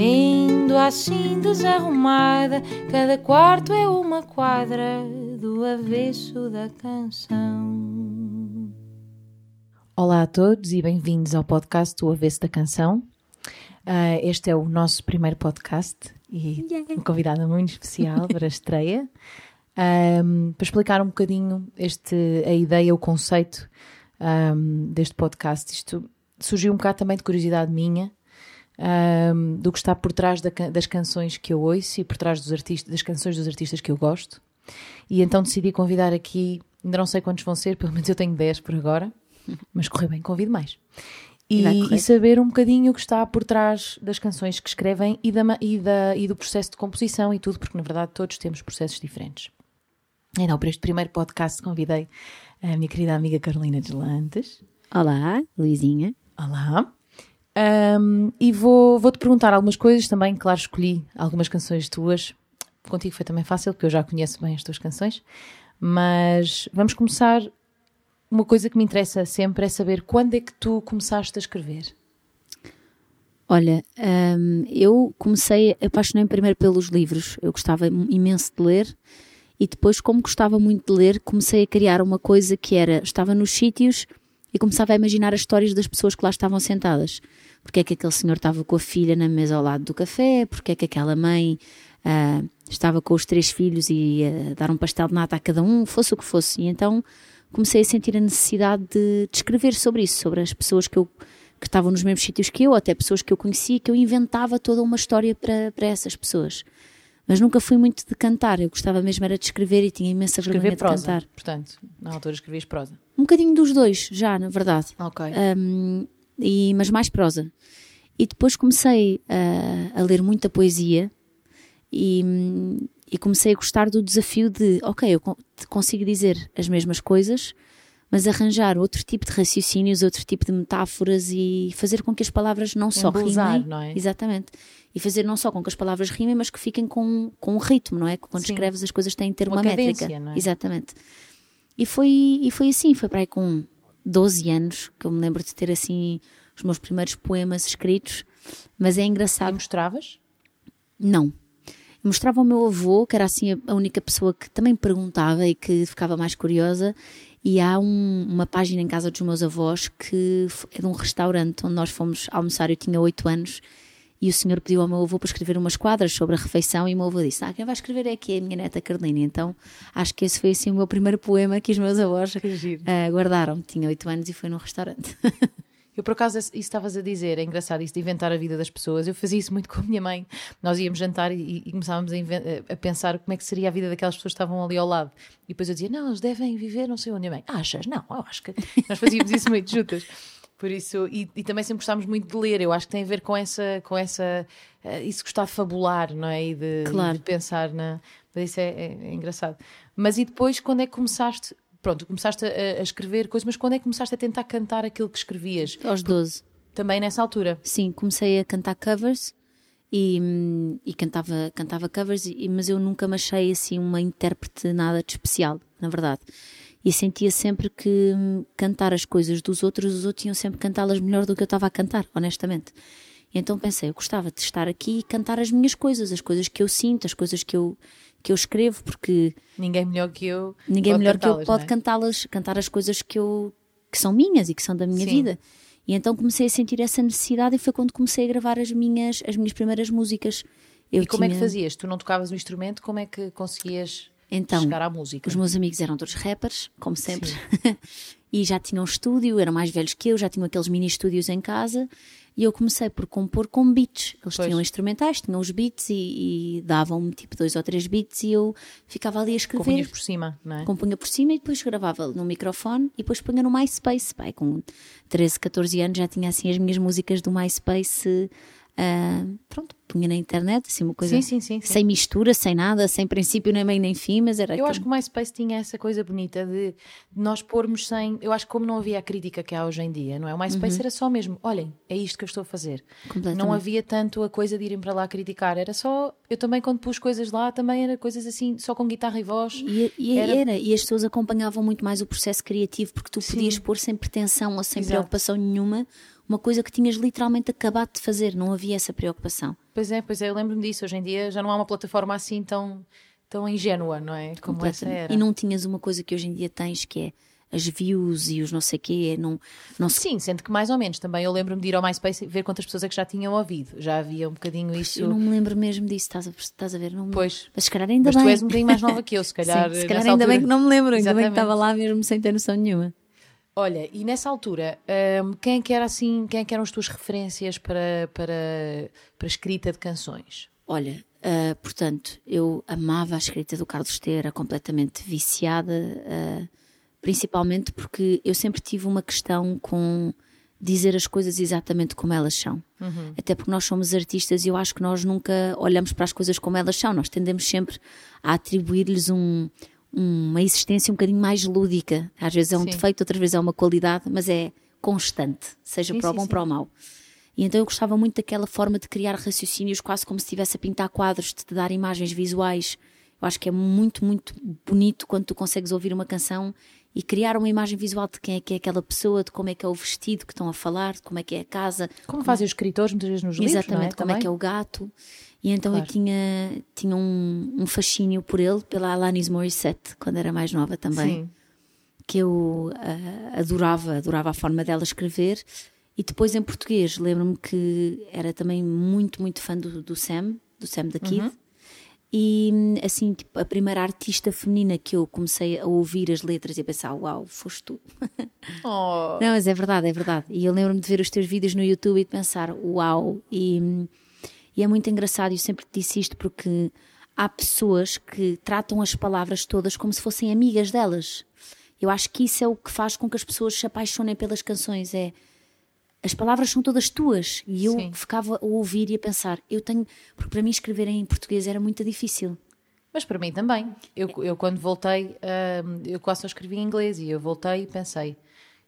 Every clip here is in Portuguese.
Vendo assim desarrumada, cada quarto é uma quadra do avesso da canção. Olá a todos e bem-vindos ao podcast do Avesso da Canção. Uh, este é o nosso primeiro podcast e yeah. uma convidada muito especial para a estreia. Um, para explicar um bocadinho este, a ideia, o conceito um, deste podcast. Isto surgiu um bocado também de curiosidade minha um, do que está por trás da, das canções que eu ouço e por trás dos artistas, das canções dos artistas que eu gosto. E então decidi convidar aqui, ainda não sei quantos vão ser, pelo menos eu tenho 10 por agora, mas correu bem, convido mais. E, e, saber um bocadinho o que está por trás das canções que escrevem e, da, e, da, e do processo de composição e tudo, porque na verdade todos temos processos diferentes. Então, para este primeiro podcast, convidei a minha querida amiga Carolina Deslantes. Olá, Luizinha. Olá. Um, e vou, vou-te perguntar algumas coisas também. Claro, escolhi algumas canções tuas. Contigo foi também fácil, porque eu já conheço bem as tuas canções. Mas vamos começar. Uma coisa que me interessa sempre é saber quando é que tu começaste a escrever. Olha, um, eu comecei, apaixonei-me primeiro pelos livros. Eu gostava imenso de ler e depois, como gostava muito de ler, comecei a criar uma coisa que era: estava nos sítios e começava a imaginar as histórias das pessoas que lá estavam sentadas porque é que aquele senhor estava com a filha na mesa ao lado do café, porque é que aquela mãe uh, estava com os três filhos e ia dar um pastel de nata a cada um, fosse o que fosse. E então comecei a sentir a necessidade de, de escrever sobre isso, sobre as pessoas que eu que estavam nos mesmos sítios que eu, até pessoas que eu conhecia, que eu inventava toda uma história para, para essas pessoas. Mas nunca fui muito de cantar, eu gostava mesmo era de escrever e tinha imensa escrever vergonha prosa, de cantar. portanto, na altura escrevias prosa? Um bocadinho dos dois, já, na verdade. Ok. Um, e, mas mais prosa. E depois comecei a, a ler muita poesia e, e, comecei a gostar do desafio de, ok, eu consigo dizer as mesmas coisas, mas arranjar outro tipo de raciocínios, outro tipo de metáforas e fazer com que as palavras não só Embelezar, rimem. Não é? Exatamente. E fazer não só com que as palavras rimem, mas que fiquem com, com um ritmo, não é? Quando Sim. escreves as coisas têm que ter uma, uma métrica. Não é? Exatamente. E foi, e foi assim, foi para aí com 12 anos, que eu me lembro de ter assim os meus primeiros poemas escritos, mas é engraçado. E mostravas? Não. Eu mostrava ao meu avô, que era assim a única pessoa que também perguntava e que ficava mais curiosa, e há um, uma página em casa dos meus avós que é de um restaurante onde nós fomos almoçar, eu tinha 8 anos, e o senhor pediu ao meu avô para escrever umas quadras sobre a refeição e o meu avô disse, ah, quem vai escrever é aqui a minha neta Carolina. Então acho que esse foi assim o meu primeiro poema que os meus avós uh, guardaram. Tinha oito anos e foi num restaurante. Eu, por acaso, isso estavas a dizer, é engraçado isso de inventar a vida das pessoas. Eu fazia isso muito com a minha mãe. Nós íamos jantar e, e começávamos a, a, pensar como é que seria a vida daquelas pessoas que estavam ali ao lado. E depois eu dizia, não, eles devem viver não sei onde. A mãe, achas? Não, eu acho que. Nós fazíamos isso muito juntas. Por isso, e, e, também sempre gostámos muito de ler, eu acho que tem a ver com essa, com essa, uh, isso gostar de fabular, não é? E de, claro. de pensar na. Mas isso é, é, é, engraçado. Mas e depois, quando é que começaste? Pronto, começaste a, a, escrever coisas, mas quando é que começaste a tentar cantar aquilo que escrevias? Aos 12. Também nessa altura? Sim, comecei a cantar covers e, e cantava, cantava covers, e, mas eu nunca me achei assim uma intérprete nada de especial, na verdade e sentia sempre que hum, cantar as coisas dos outros, os outros tinham sempre cantá-las melhor do que eu estava a cantar, honestamente. E então pensei, eu gostava de estar aqui e cantar as minhas coisas, as coisas que eu sinto, as coisas que eu, que eu escrevo, porque ninguém melhor que eu ninguém melhor que eu pode é? cantá-las, cantar as coisas que eu que são minhas e que são da minha Sim. vida. E então comecei a sentir essa necessidade e foi quando comecei a gravar as minhas as minhas primeiras músicas. Eu e como tinha... é que fazias? Tu não tocavas o instrumento, como é que conseguias então, chegar à música. Os meus amigos eram todos rappers, como sempre, e já tinham um estúdio, eram mais velhos que eu, já tinham aqueles mini estúdios em casa, e eu comecei por compor com beats. Eles pois. tinham instrumentais, tinham os beats e, e davam-me tipo dois ou três beats e eu ficava ali a escrever. Compunhas por cima, não é? Compunha por cima e depois gravava no microfone e depois punha no MySpace. Pai, com 13, 14 anos já tinha assim as minhas músicas do MySpace Uh, pronto, punha na internet, assim, uma coisa Sim, sim, sim, sem mistura, sem nada, sem princípio, nem meio nem fim, mas era Eu aquilo. acho que o MySpace tinha essa coisa bonita de nós pormos sem. Eu acho que como não havia a crítica que há hoje em dia, não é? O MySpace era só mesmo, olhem, é isto que eu estou a fazer. Não havia tanto a coisa de irem para lá criticar. Era só. Eu também, quando pus coisas lá, também era coisas assim, só com guitarra e voz. E, e Era- era... e as pessoas acompanhavam muito mais o processo criativo porque tu podias pôr sem pretensão ou sem Exato. preocupação nenhuma uma coisa que tinhas literalmente acabado de fazer, não havia essa preocupação. Pois é, pois é, eu lembro-me disso. Hoje em dia já não há uma plataforma assim tão, tão ingênua, não é? Como essa era. E não tinhas uma coisa que hoje em dia tens que é as views e os não sei quê, não, não se Sim, sendo que mais ou menos também eu lembro-me de ir ao MySpace e ver quantas pessoas é que já tinham ouvido. Já havia um bocadinho isso. Eu não me lembro mesmo disso, estás a, estás a ver? Não me- Pois. Mas se calhar ainda Mas bem. tu és um bocadinho mais nova que eu, se calhar. Sim, se calhar ainda bem altura. que não me lembro, ainda bem que Exatamente. estava lá mesmo sem ter noção nenhuma. Olha, e nessa altura, hum, quem é que era assim, quem é que eram as tuas referências para, para, para escrita de canções? Olha, ah, portanto, eu amava a escrita do Carlos T, era completamente viciada, ah, principalmente porque eu sempre tive uma questão com dizer as coisas exatamente como elas são. Até porque nós somos artistas e eu acho que nós nunca olhamos para as coisas como elas são, nós tendemos sempre a atribuir-lhes um- uma existência um bocadinho mais lúdica. Às vezes é um Sim. defeito, outras vezes é uma qualidade, mas é constante, seja Sim, para o bom sim. para o mau. E então eu gostava muito daquela forma de criar raciocínios, quase como se estivesse a pintar quadros, de te dar imagens visuais. Eu acho que é muito, muito bonito quando tu consegues ouvir uma canção e criar uma imagem visual de quem é que é aquela pessoa, de como é que é o vestido que estão a falar, de como é que é a casa, Como fazem os escritores muitas vezes nos livros, exatamente não é? como é Também? que é o gato. E então eu Claro. tinha, tinha um, um fascínio por ele, pela Alanis Morissette, quando era mais nova também Sim. que eu ah, adorava, adorava a forma dela escrever. E depois em português, lembro-me que era também muito, muito fã do, do Sam, do Sam da Kid. E assim, tipo, a primeira artista feminina que eu comecei a ouvir as letras e a pensar, uau, foste tu. Oh, Não, mas é verdade, é verdade. E eu lembro-me de ver os teus vídeos no YouTube e de pensar, uau. E, e é muito engraçado, eu sempre te disse isto porque há pessoas que tratam as palavras todas como se fossem amigas delas. Eu acho que isso é o que faz com que as pessoas se apaixonem pelas canções. É as palavras são todas tuas. E eu Sim. ficava a ouvir e a pensar, eu tenho. Porque para mim escrever em português era muito difícil. Mas para mim também. Eu, eu quando voltei, hum, eu quase só escrevi em inglês e eu voltei e pensei,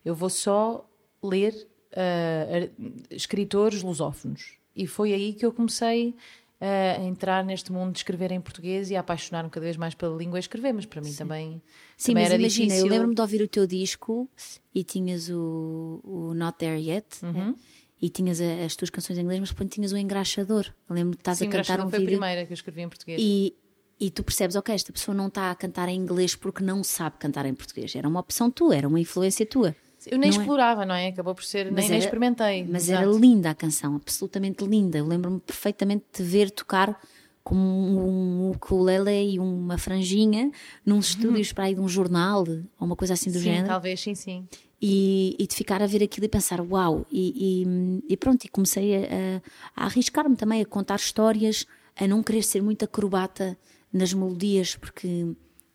eu vou só ler ar- escritores lusófonos. E foi aí que eu comecei a entrar neste mundo de escrever em português e a apaixonar-me cada vez mais pela língua e escrever, mas para mim também, Sim, também mas era imagina, difícil. eu lembro-me de ouvir o teu disco e tinhas o, o Not There Yet Uhum. né? e tinhas a- as tuas canções em inglês, mas depois tinhas o Engraxador. Eu lembro-me de estás Sim, a cantar um foi a vídeo primeira que eu escrevi em português. e, e tu percebes, ok, esta pessoa não está a cantar em inglês porque não sabe cantar em português. Era uma opção tua, era uma influência tua. Eu nem não é? explorava, não é? Acabou por ser, nem, nem era- experimentei. Mas Exato. era linda a canção, absolutamente linda. Eu lembro-me perfeitamente de ver tocar com um ukulele e uma franjinha num estúdios para aí de um jornal ou uma coisa assim do Sim, género. talvez, sim, sim. e, e de ficar a ver aquilo e pensar uau e, e- e pronto e comecei a- a arriscar-me também a contar histórias a não querer ser muito acrobata nas melodias porque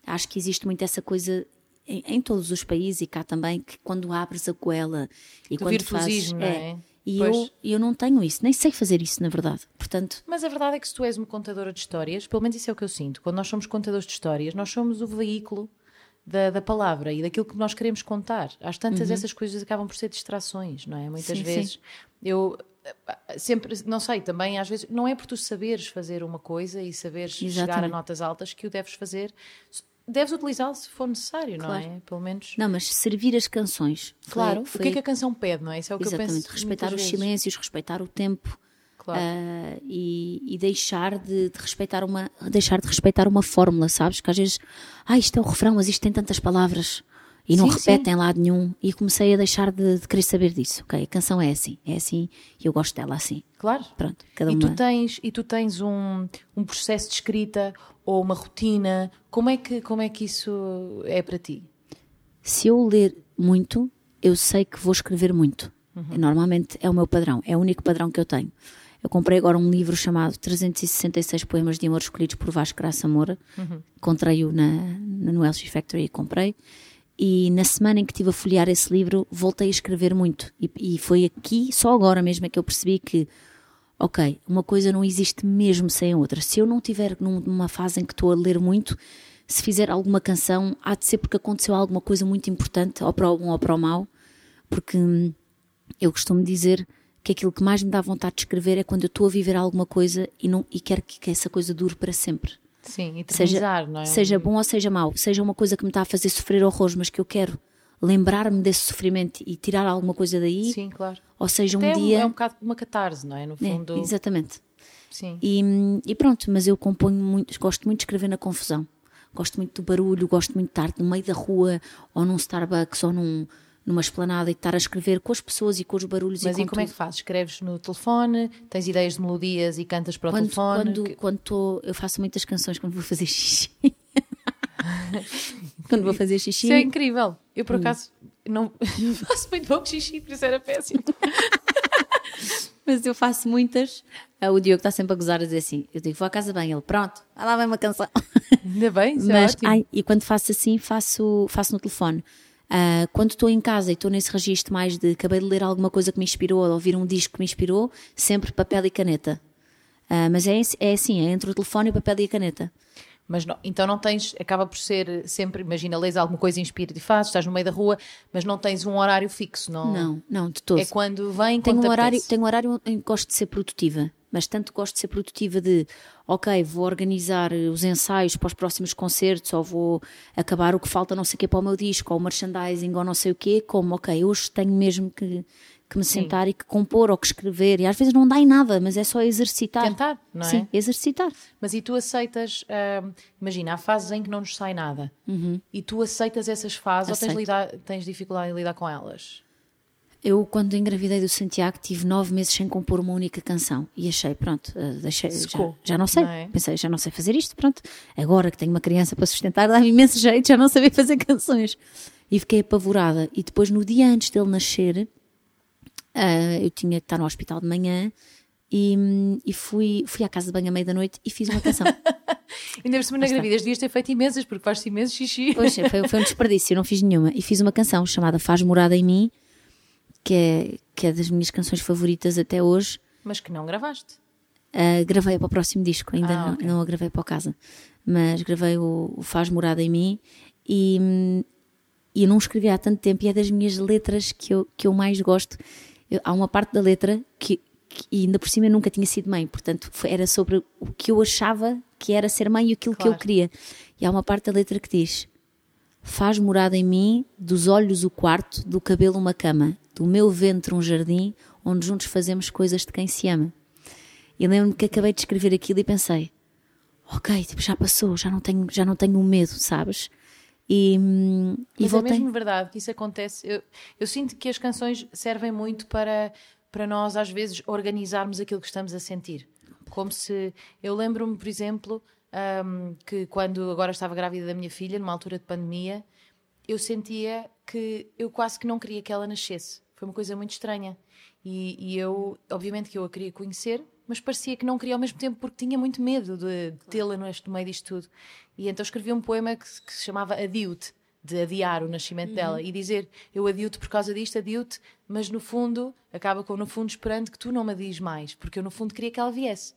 acho que existe muito essa coisa em, em todos os países e cá também que quando abres a goela e Do quando fazes não é? e Pois. eu, eu não tenho isso nem sei fazer isso na verdade portanto Mas a verdade é que se tu és uma contadora de histórias, pelo menos isso é o que eu sinto, quando nós somos contadores de histórias, nós somos o veículo da, da palavra e daquilo que nós queremos contar. Às tantas, essas coisas acabam por ser distrações, não é? Muitas Sim, vezes eu eh, sempre, não sei, também às vezes, não é por tu saberes fazer uma coisa e saberes chegar a Exatamente. notas altas que o deves fazer. Deves utilizá-lo se for necessário, não Claro. é? Pelo menos. não mas servir as canções foi- Claro, foi, o que é que a canção pede, não é? Isso é o que exatamente eu penso. respeitar os vezes. silêncios respeitar o tempo Claro. Ah, e, e deixar de, de respeitar uma deixar de respeitar uma fórmula, sabes? Que às vezes, ah, isto é o refrão, mas isto tem tantas palavras e não Sim, repetem em lado nenhum. E comecei a deixar de, de querer saber disso. Ok, a canção é assim, é assim e eu gosto dela assim. Claro. Pronto, cada E uma. tu tens, e tu tens um, um processo de escrita ou uma rotina? Como é, que, como é que isso é para ti? Se eu ler muito, eu sei que vou escrever muito. Normalmente é o meu padrão, é o único padrão que eu tenho. Eu comprei agora um livro chamado 366 Poemas de Amor Escolhidos por Vasco Graça Moura. Encontrei-o na, na no Elsie Factory e comprei. E na semana em que estive a folhear esse livro, voltei a escrever muito. E, e foi aqui, só agora mesmo, é que eu percebi que, ok, uma coisa não existe mesmo sem a outra. Se eu não tiver numa fase em que estou a ler muito, se fizer alguma canção, há de ser porque aconteceu alguma coisa muito importante, ou para o bom ou para o mau, porque hum, eu costumo dizer que aquilo que mais me dá vontade de escrever é quando eu estou a viver alguma coisa e, não, e quero que, que essa coisa dure para sempre. Sim, e seja, não é? Seja bom ou seja mau, seja uma coisa que me está a fazer sofrer horrores, mas que eu quero lembrar-me desse sofrimento e tirar alguma coisa daí. Sim, claro. Ou seja, Até um dia. É um bocado uma catarse, não é? No fundo. É, exatamente. Sim. E, e, pronto, mas eu componho muito, gosto muito de escrever na confusão. Gosto muito do barulho, gosto muito de estar no meio da rua, ou num Starbucks, ou num, numa esplanada e estar a escrever com as pessoas e com os barulhos Mas e, e como é que fazes? Escreves no telefone? Tens ideias de melodias e cantas para o quando, telefone? Quando, que... quando tô, eu faço muitas canções quando vou fazer xixi. quando vou fazer xixi. Isso é incrível. Eu, por acaso, não faço muito pouco xixi, por isso era péssimo. Mas eu faço muitas. Ah, O Diogo está sempre a gozar a dizer assim: eu digo, vou à casa bem. Ele, pronto, vai lá vem uma canção. Ainda bem, isso é Mas, ai, e quando faço assim, faço, faço no telefone. Ah, quando estou em casa e estou nesse registro mais de acabei de ler alguma coisa que me inspirou ou ouvir um disco que me inspirou, sempre papel e caneta. Ah, mas é, é assim, é entre o telefone o papel e a caneta. Mas não, então não tens, acaba por ser sempre, imagina, lês alguma coisa, inspira-te e fazes, estás no meio da rua, mas não tens um horário fixo, não? Não, não, de todo. É quando vem, tenho quando um horário, apetece. tenho um horário em que gosto de ser produtiva, mas tanto gosto de ser produtiva de, ok, vou organizar os ensaios para os próximos concertos, ou vou acabar o que falta não sei o quê para o meu disco, ou o merchandising, ou não sei o quê, como, ok, hoje tenho mesmo que, que me sentar e que compor ou que escrever, e às vezes não dá em nada, mas é só exercitar. Tentar, não é? Sim, exercitar. Mas e tu aceitas, hum, imagina, há fases em que não nos sai nada e tu aceitas essas fases ou tens, Uhum. Aceito. lidar, tens dificuldade em lidar com elas? Eu, quando engravidei do Santiago, tive nove meses sem compor uma única canção e achei, pronto, eh, deixei, já, já não sei. não é? Pensei, já não sei fazer isto, pronto. Agora que tenho uma criança para sustentar, dá-me imenso jeito já não saber fazer canções. E fiquei apavorada. E depois, no dia antes dele nascer, ah, eu tinha que estar no hospital de manhã e, e fui, fui à casa de banho à meia da noite e fiz uma canção. Ainda por cima na gravidez devias ter feito imensas, porque fazes imenso xixi. Pois, foi, foi um desperdício, eu não fiz nenhuma. E fiz uma canção chamada Faz Morada em Mim, que é, que é das minhas canções favoritas até hoje. Mas que não gravaste. Uh, gravei para o próximo disco, ainda Ah, não, ok. não a gravei para o casa, mas gravei o, o Faz Morada em Mim e, e eu não escrevi há tanto tempo e é das minhas letras que eu, que eu mais gosto. Eu- há uma parte da letra que, que ainda por cima eu nunca tinha sido mãe, portanto foi- era sobre o que eu achava que era ser mãe e aquilo que eu Claro. queria. E há uma parte da letra que diz: Faz morada em mim, dos olhos o quarto, do cabelo uma cama, do meu ventre um jardim, onde juntos fazemos coisas de quem se ama. E lembro-me que acabei de escrever aquilo e pensei: ok, tipo, já passou, já não tenho, já não tenho medo, sabes? E, hum, e Mas voltei. é mesmo verdade que isso acontece. Eu, eu sinto que as canções servem muito para, para nós, às vezes, organizarmos aquilo que estamos a sentir. Como se. Eu lembro-me, por exemplo, ahm, que quando agora estava grávida da minha filha, numa altura de pandemia, eu sentia que eu quase que não queria que ela nascesse. Foi uma coisa muito estranha. E, e eu, obviamente, que eu a queria conhecer, mas parecia que não queria ao mesmo tempo porque tinha muito medo de, tê-la no meio disto tudo. E então escrevi um poema que, se- que se chamava Adio-te, de adiar o nascimento dela e dizer eu adio-te por causa disto, adio-te, mas no fundo, acaba com no fundo esperando que tu não me adies mais, porque eu no fundo queria que ela viesse.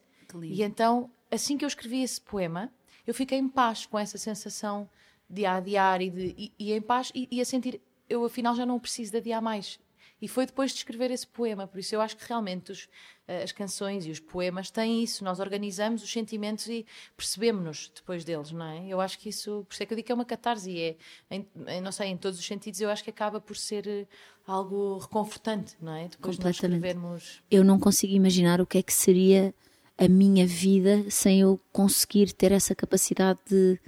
E então, assim que eu escrevi esse poema, eu fiquei em paz com essa sensação de adiar e, de, e, e em paz e, e a sentir eu afinal já não preciso de adiar mais. E foi depois de escrever esse poema, por isso eu acho que realmente os, eh, as canções e os poemas têm isso, nós organizamos os sentimentos e percebemos-nos depois deles, não é? Eu acho que isso, por isso é que eu digo que é uma catarse, é, em, em, não sei, em todos os sentidos, eu acho que acaba por ser eh, algo reconfortante, não é? Depois de nós Completamente. escrevermos. Eu não consigo imaginar o que é que seria a minha vida sem eu conseguir ter essa capacidade de,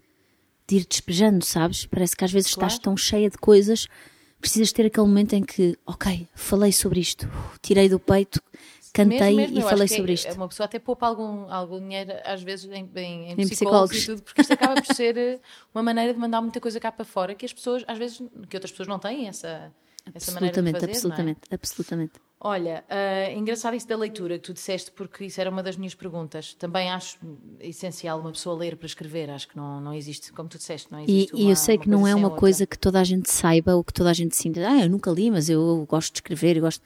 de ir despejando, sabes? Parece que às vezes Claro. estás tão cheia de coisas, precisas ter aquele momento em que, ok, falei sobre isto, tirei do peito, cantei Mesmo, mesmo, e falei sobre é- isto. Uma pessoa até poupa algum, algum dinheiro, às vezes, em, em, em Em psicólogos, e tudo, porque isto acaba por ser eh, uma maneira de mandar muita coisa cá para fora que as pessoas, às vezes, que outras pessoas não têm essa, essa maneira de Absolutamente, fazer. não é? absolutamente, absolutamente. Olha, eh, engraçado isso da leitura que tu disseste, porque isso era uma das minhas perguntas. Também acho essencial uma pessoa ler para escrever. Acho que não, não existe, como tu disseste, não E, existe. e uma- eu sei que não é uma coisa que toda a gente saiba ou que toda a gente sinta. Ah, eu nunca li, mas eu gosto de escrever, eu gosto.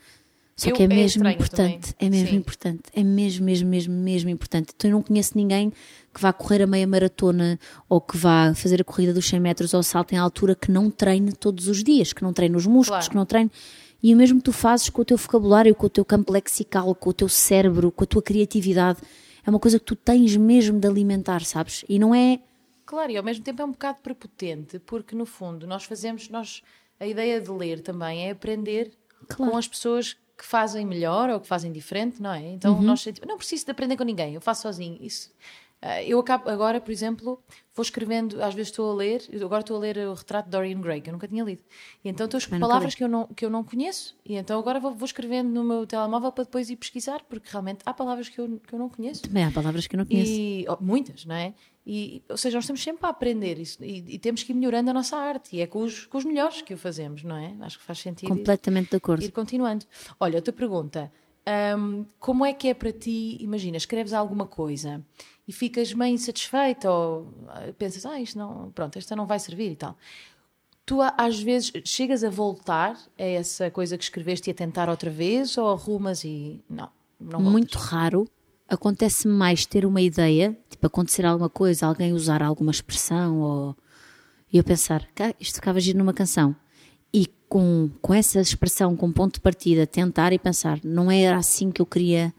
Só Eu- que é é mesmo importante, também. é mesmo Sim. importante, é mesmo, mesmo, mesmo, mesmo importante. Então eu não conheço ninguém que vá correr a meia maratona ou que vá fazer a corrida dos 100 metros ou salto em altura que não treine todos os dias, que não treine os músculos, Claro. que não treine. E o mesmo tu fazes com o teu vocabulário, com o teu campo lexical, com o teu cérebro, com a tua criatividade. É uma coisa que tu tens mesmo de alimentar, sabes? E não é. Claro, e ao mesmo tempo é um bocado prepotente, porque no fundo nós fazemos, nós, a ideia de ler também é aprender Claro. com as pessoas que fazem melhor ou que fazem diferente, não é? Então nós sentimos, não preciso de aprender com ninguém, eu faço sozinho. Isso, eu acabo agora, por exemplo, vou escrevendo, às vezes estou a ler, agora estou a ler o retrato de Dorian Gray, que eu nunca tinha lido. E então estou a palavras que eu, não, que eu não conheço, e então agora vou, vou escrevendo no meu telemóvel para depois ir pesquisar, porque realmente há palavras que eu, que eu não conheço. Também há palavras que eu não conheço. E, oh, muitas, não é? E, ou seja, nós estamos sempre a aprender isso, e, e temos que ir melhorando a nossa arte, e é com os, com os melhores que o fazemos, não é? Acho que faz sentido Completamente de acordo. ir continuando. Olha, outra pergunta. hum, como é que é para ti, imagina, escreves alguma coisa e ficas meio insatisfeita ou ah, pensas, ah, isto não, pronto, esta não vai servir e tal. Tu às vezes chegas a voltar a essa coisa que escreveste e a tentar outra vez ou arrumas e não, não muito raro. Acontece mais ter uma ideia, tipo acontecer alguma coisa, alguém usar alguma expressão ou e eu pensar, "Cá, isto ficava giro numa canção. E com, com essa expressão, com ponto de partida, tentar e pensar, não era assim que eu queria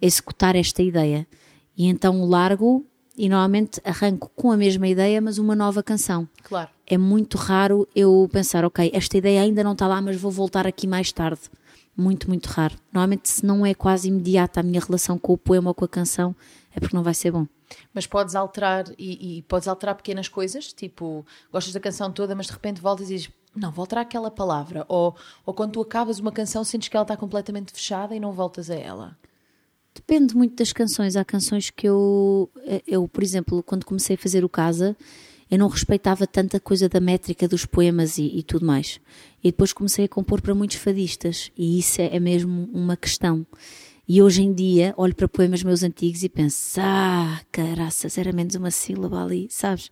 executar esta ideia. E então largo e normalmente arranco com a mesma ideia, mas uma nova canção. Claro. É muito raro eu pensar, ok, esta ideia ainda não está lá, mas vou voltar aqui mais tarde. Muito, muito raro. Normalmente, se não é quase imediata a minha relação com o poema ou com a canção, é porque não vai ser bom. Mas podes alterar e, e podes alterar pequenas coisas, tipo, gostas da canção toda, mas de repente voltas e dizes, não, vou alterar aquela palavra. Ou, ou quando tu acabas uma canção, sentes que ela está completamente fechada e não voltas a ela. Depende muito das canções. Há canções que eu, eu, por exemplo, quando comecei a fazer o Casa, eu não respeitava tanta coisa da métrica dos poemas e, e tudo mais. E depois comecei a compor para muitos fadistas, e isso é, é mesmo uma questão. E hoje em dia olho para poemas meus antigos e penso, ah, caraças, era menos uma sílaba ali, sabes?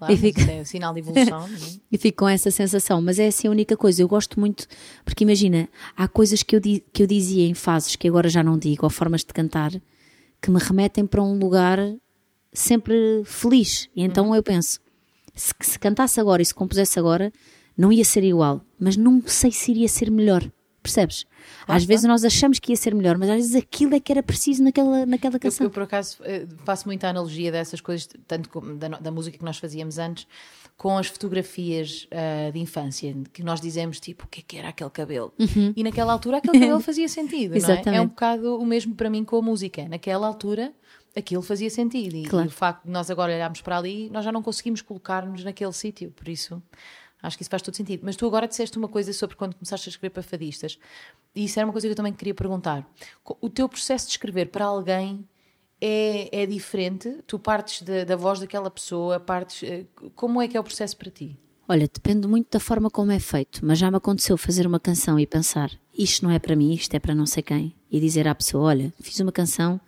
Claro, E fico- é um sinal de evolução. é? E fico com essa sensação, mas é assim a única coisa. Eu gosto muito, porque imagina, há coisas que eu, di- que eu dizia em fases que agora já não digo, ou formas de cantar, que me remetem para um lugar sempre feliz. E então eu penso, se, se cantasse agora e se compusesse agora, não ia ser igual, mas não sei se iria ser melhor. Percebes? Às vezes nós achamos que ia ser melhor, mas às vezes aquilo é que era preciso naquela, naquela Eu, canção. eu, por acaso, eh, faço muita analogia dessas coisas, tanto da, da música que nós fazíamos antes, com as fotografias ah, de infância, que nós dizemos, tipo, o que é que era aquele cabelo? E naquela altura aquele cabelo fazia sentido, não é? É um bocado o mesmo para mim com a música. Naquela altura, aquilo fazia sentido. E, Claro. e o facto de nós agora olharmos para ali, nós já não conseguimos colocar-nos naquele sítio, por isso... Acho que isso faz todo sentido. Mas tu agora disseste uma coisa sobre quando começaste a escrever para fadistas. E isso era uma coisa que eu também queria perguntar. O teu processo de escrever para alguém é, é diferente? Tu partes da, da voz daquela pessoa, partes. eh, Como é que é o processo para ti? Olha, depende muito da forma como é feito, mas já me aconteceu fazer uma canção e pensar isto não é para mim, isto é para não sei quem, e dizer à pessoa: Olha, fiz uma canção,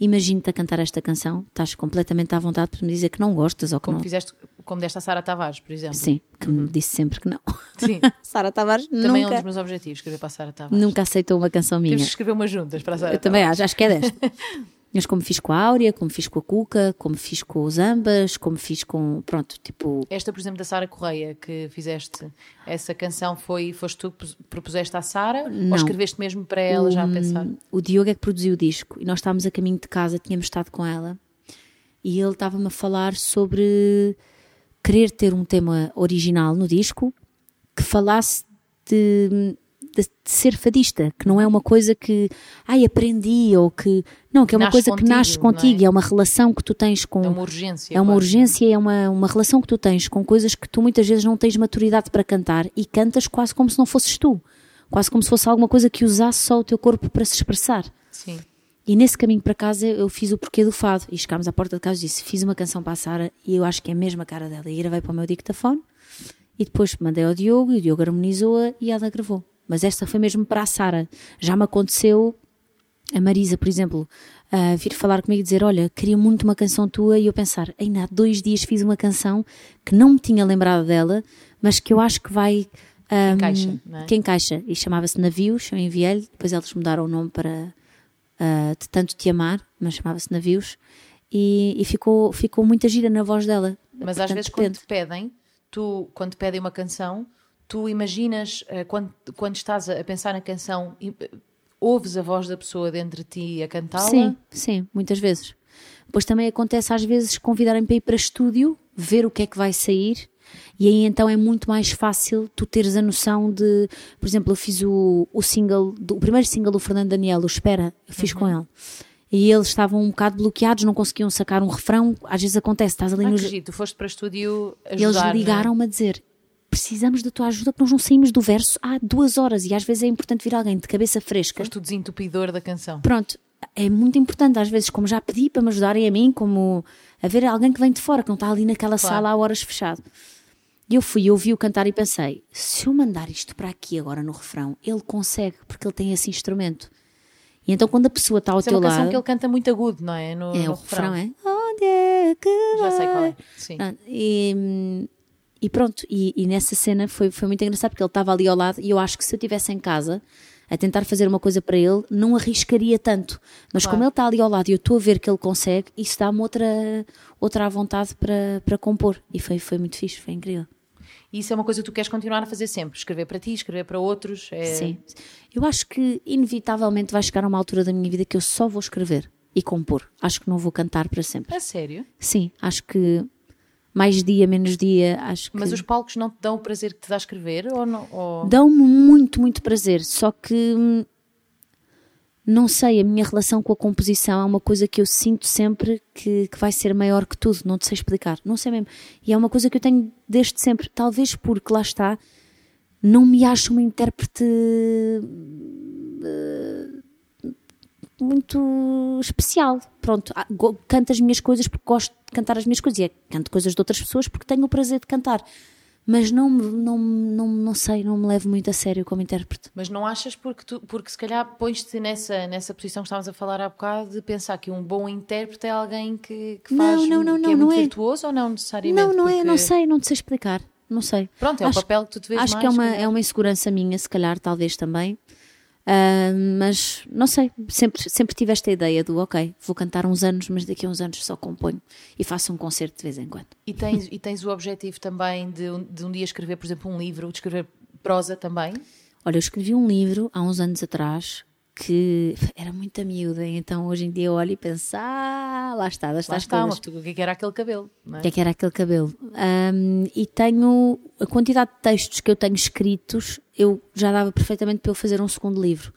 imagino-te a cantar esta canção, estás completamente à vontade para me dizer que não gostas ou que Como não. fizeste, como deste a Sara Tavares, por exemplo. Sim, que me disse sempre que não. Sim. Sara Tavares Também é um dos nunca, meus objetivos, escrever para a Sara Tavares. nunca aceitou uma canção minha. Temos que escrever umas juntas para a Sara Eu também acho, acho que é desta. Mas como fiz com a Áurea, como fiz com a Cuca, como fiz com os Ambas, como fiz com. Pronto, tipo. Esta, por exemplo, da Sara Correia, que fizeste essa canção, foi, foste tu que propuseste à Sara? Ou escreveste mesmo para ela já a pensar? O Diogo é que produziu o disco e nós estávamos a caminho de casa, tínhamos estado com ela e ele estava-me a falar sobre querer ter um tema original no disco que falasse de, de- ser fadista, que não é uma coisa que ai aprendi ou que não, que é uma Nasce coisa que contigo, nasce não contigo, é? é? uma relação que tu tens com É uma urgência. é uma quase. urgência, é uma, uma relação que tu tens com coisas que tu muitas vezes não tens maturidade para cantar e cantas quase como se não fosses tu. Quase como se fosse alguma coisa que usasse só o teu corpo para se expressar. Sim. E nesse caminho para casa eu fiz o porquê do fado. E chegámos à porta de casa e disse: Fiz uma canção para a Sara e eu acho que é a cara dela. E gravei para o meu dictafone e depois mandei ao Diogo e o Diogo harmonizou-a e ela gravou. Mas esta foi mesmo para a Sara. Já me aconteceu a Marisa, por exemplo, vir falar comigo e dizer: Olha, queria muito uma canção tua. E eu pensar: Ainda há dois dias fiz uma canção que não me tinha lembrado dela, mas que eu acho que vai Um, encaixa, é? Que encaixa. E chamava-se Navios, eu enviei-lhe, depois eles mudaram o nome para uh, De Tanto Te Amar, mas chamava-se Navios. E, e, ficou, ficou muita gira na voz dela. Mas Portanto, às vezes depende. quando te pedem, tu, quando te pedem uma canção, tu imaginas, uh, quando, quando estás a pensar na canção, ouves a voz da pessoa dentro de ti a cantá-la? Sim, sim, muitas vezes. Depois também acontece às vezes convidarem para ir para estúdio, ver o que é que vai sair, e aí então é muito mais fácil tu teres a noção de, por exemplo, eu fiz o, o single, do, o primeiro single do Fernando Daniel, o Espera, eu fiz uhum. com ele. E eles estavam um bocado bloqueados, não conseguiam sacar um refrão. Às vezes acontece, estás ali ah, no. Que tu foste para estúdio ajudar, Eles ligaram-me a dizer: precisamos da tua ajuda, que nós não saímos do verso há duas horas e às vezes é importante vir alguém de cabeça fresca. Foste o desentupidor da canção. Pronto, é muito importante, às vezes, como já pedi para me ajudarem a mim, como haver alguém que vem de fora, que não está ali naquela claro. sala há horas fechado. E eu fui, eu ouvi-o cantar e pensei: se eu mandar isto para aqui agora no refrão, ele consegue, porque ele tem esse instrumento. E então quando a pessoa está ao Isso teu é uma lado. que ele canta muito agudo, não é? No, é, no o refrão, refrão é. Onde é que Já sei qual é. Sim. E, e pronto, e, e, nessa cena foi, foi muito engraçado porque ele estava ali ao lado e eu acho que se eu estivesse em casa a tentar fazer uma coisa para ele, não arriscaria tanto. Mas claro. como ele está ali ao lado e eu estou a ver que ele consegue, isso dá-me outra, outra vontade para, para compor. E foi, foi muito fixe, foi incrível. E isso é uma coisa que tu queres continuar a fazer sempre? Escrever para ti, escrever para outros? É... Sim. Eu acho que inevitavelmente vai chegar a uma altura da minha vida que eu só vou escrever e compor. Acho que não vou cantar para sempre. É sério? Sim, acho que mais dia, menos dia, acho que... Mas os palcos não te dão o prazer que te dá a escrever? Ou não, ou... Dão-me muito, muito prazer, só que hum, não sei, a minha relação com a composição é uma coisa que eu sinto sempre que, que vai ser maior que tudo, não te sei explicar, não sei mesmo. E é uma coisa que eu tenho desde sempre, talvez porque lá está, não me acho uma intérprete uh, muito especial. Pronto, ah, canto as minhas coisas porque gosto de cantar as minhas coisas e é, canto coisas de outras pessoas porque tenho o prazer de cantar. Mas não, não, não, não sei, não me levo muito a sério como intérprete. Mas não achas porque, tu, porque se calhar pões-te nessa, nessa posição que estávamos a falar há bocado de pensar que um bom intérprete é alguém que, que faz, não, não, não, que é muito é. virtuoso ou não necessariamente? Não, não porque... é, não sei, não te sei explicar. Não sei. Pronto, é acho, o papel que tu te vês Acho mais, que é uma, é uma insegurança minha, se calhar, talvez também. Uh, mas não sei, sempre, sempre tive esta ideia do ok, vou cantar uns anos, mas daqui a uns anos só componho e faço um concerto de vez em quando. E tens, e tens o objetivo também de, de um dia escrever, por exemplo, um livro, de escrever prosa também? Olha, eu escrevi um livro há uns anos atrás que era muito miúda, então hoje em dia eu olho e penso, ah, lá está, lá está, lá está mas o que, é que era aquele cabelo? O é? que é que era aquele cabelo? Um, e tenho a quantidade de textos que eu tenho escritos, eu já dava perfeitamente para eu fazer um segundo livro.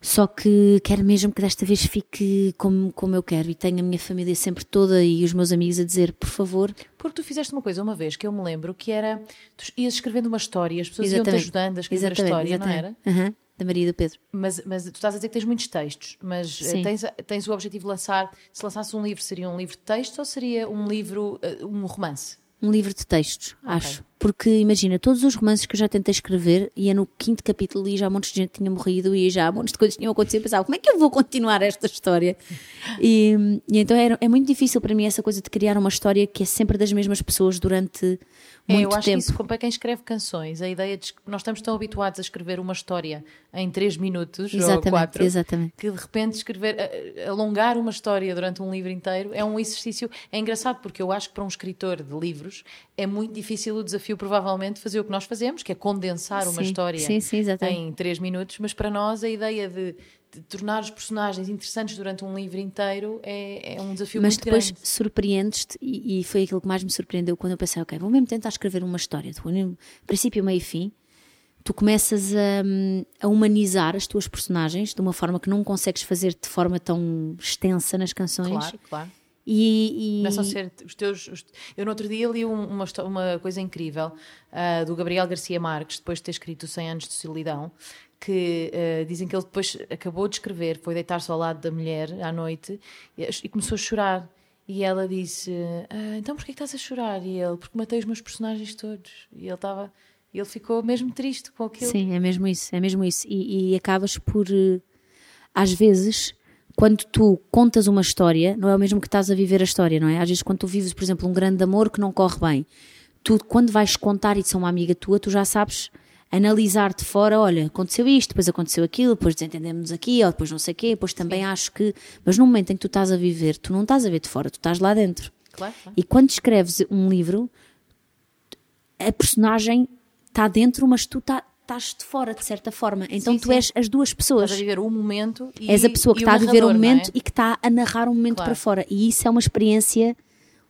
Só que quero mesmo que desta vez fique como, como eu quero e tenho a minha família sempre toda e os meus amigos a dizer, por favor. Porque tu fizeste uma coisa uma vez que eu me lembro que era, tu ias escrevendo uma história, as pessoas iam-te ajudando a escrever exatamente, a história, exatamente. não era? Uhum da Maria do Pedro. Mas, mas tu estás a dizer que tens muitos textos, mas eh, tens, tens o objetivo de lançar, se lançasse um livro, seria um livro de textos ou seria um livro, eh, um romance? Um livro de textos, okay. acho. Porque imagina, todos os romances que eu já tentei escrever, ia no quinto capítulo e já um monte de gente tinha morrido e já um monte de coisas tinham acontecido. Eu pensava, como é que eu vou continuar esta história? E, e então é, é muito difícil para mim essa coisa de criar uma história que é sempre das mesmas pessoas durante muito é, eu acho tempo. que isso, para quem escreve canções, a ideia de nós estamos tão habituados a escrever uma história em três minutos exatamente, ou quatro, exatamente. que de repente escrever, alongar uma história durante um livro inteiro é um exercício. É engraçado porque eu acho que para um escritor de livros é muito difícil o desafio, provavelmente, fazer o que nós fazemos, que é condensar uma sim, história sim, sim, em três minutos, mas para nós a ideia de de tornar os personagens interessantes durante um livro inteiro é, é um desafio Mas muito grande. Mas depois surpreendes-te, e, e, foi aquilo que mais me surpreendeu quando eu pensei, ok, vou mesmo tentar escrever uma história, do princípio, meio e fim. Tu começas a, a, humanizar as tuas personagens de uma forma que não consegues fazer de forma tão extensa nas canções. Claro, claro. E, e... Começam a ser os teus. Os... Eu no outro dia li uma, uma coisa incrível uh, do Gabriel Garcia Marques, depois de ter escrito 100 anos de solidão, que uh, dizem que ele depois acabou de escrever, foi deitar-se ao lado da mulher à noite e, e começou a chorar. E ela disse: ah, Então porquê que estás a chorar? E ele: Porque matei os meus personagens todos. E ele estava. Ele ficou mesmo triste com aquilo. Sim, é mesmo isso, é mesmo isso. E, e acabas por, uh, às vezes, quando tu contas uma história, não é o mesmo que estás a viver a história, não é? Às vezes, quando tu vives, por exemplo, um grande amor que não corre bem, tu, quando vais contar isso a uma amiga tua, tu já sabes analisar de fora, olha, aconteceu isto, depois aconteceu aquilo, depois desentendemos aqui, ou depois não sei o quê, depois também Sim. acho que. Mas no momento em que tu estás a viver, tu não estás a ver de fora, tu estás lá dentro. Claro, claro. E quando escreves um livro, a personagem está dentro, mas tu tá, estás de fora, de certa forma. Então sim, tu sim. és as duas pessoas. Estás a viver um momento e, És a pessoa que está a viver um momento é? e que está a narrar um momento claro. para fora. E isso é uma experiência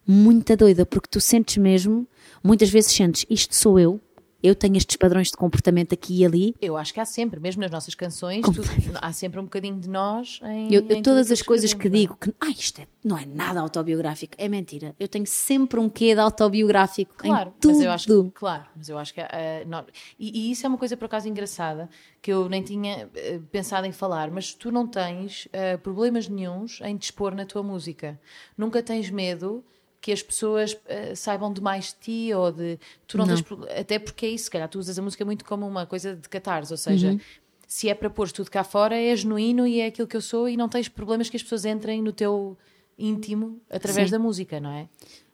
muito doida, porque tu sentes mesmo, muitas vezes sentes, isto sou eu, eu tenho estes padrões de comportamento aqui e ali. Eu acho que há sempre, mesmo nas nossas canções, tu, há sempre um bocadinho de nós em, eu, eu em Todas as coisas que digo que ah, isto é, não é nada autobiográfico, é mentira. Eu tenho sempre um quê de autobiográfico claro, em tudo. Mas eu acho que, claro, mas eu acho que. Uh, não, e, e, isso é uma coisa por acaso engraçada que eu nem tinha uh, pensado em falar, mas tu não tens uh, problemas nenhums em dispor na tua música. Nunca tens medo que as pessoas uh, saibam demais de ti ou de. Tu não, não. Tens, até porque é isso, se calhar tu usas a música muito como uma coisa de catarse, ou seja. Uhum. Se é para pôr tudo cá fora, é genuíno e é aquilo que eu sou, e não tens problemas que as pessoas entrem no teu íntimo através Sim. da música, não é?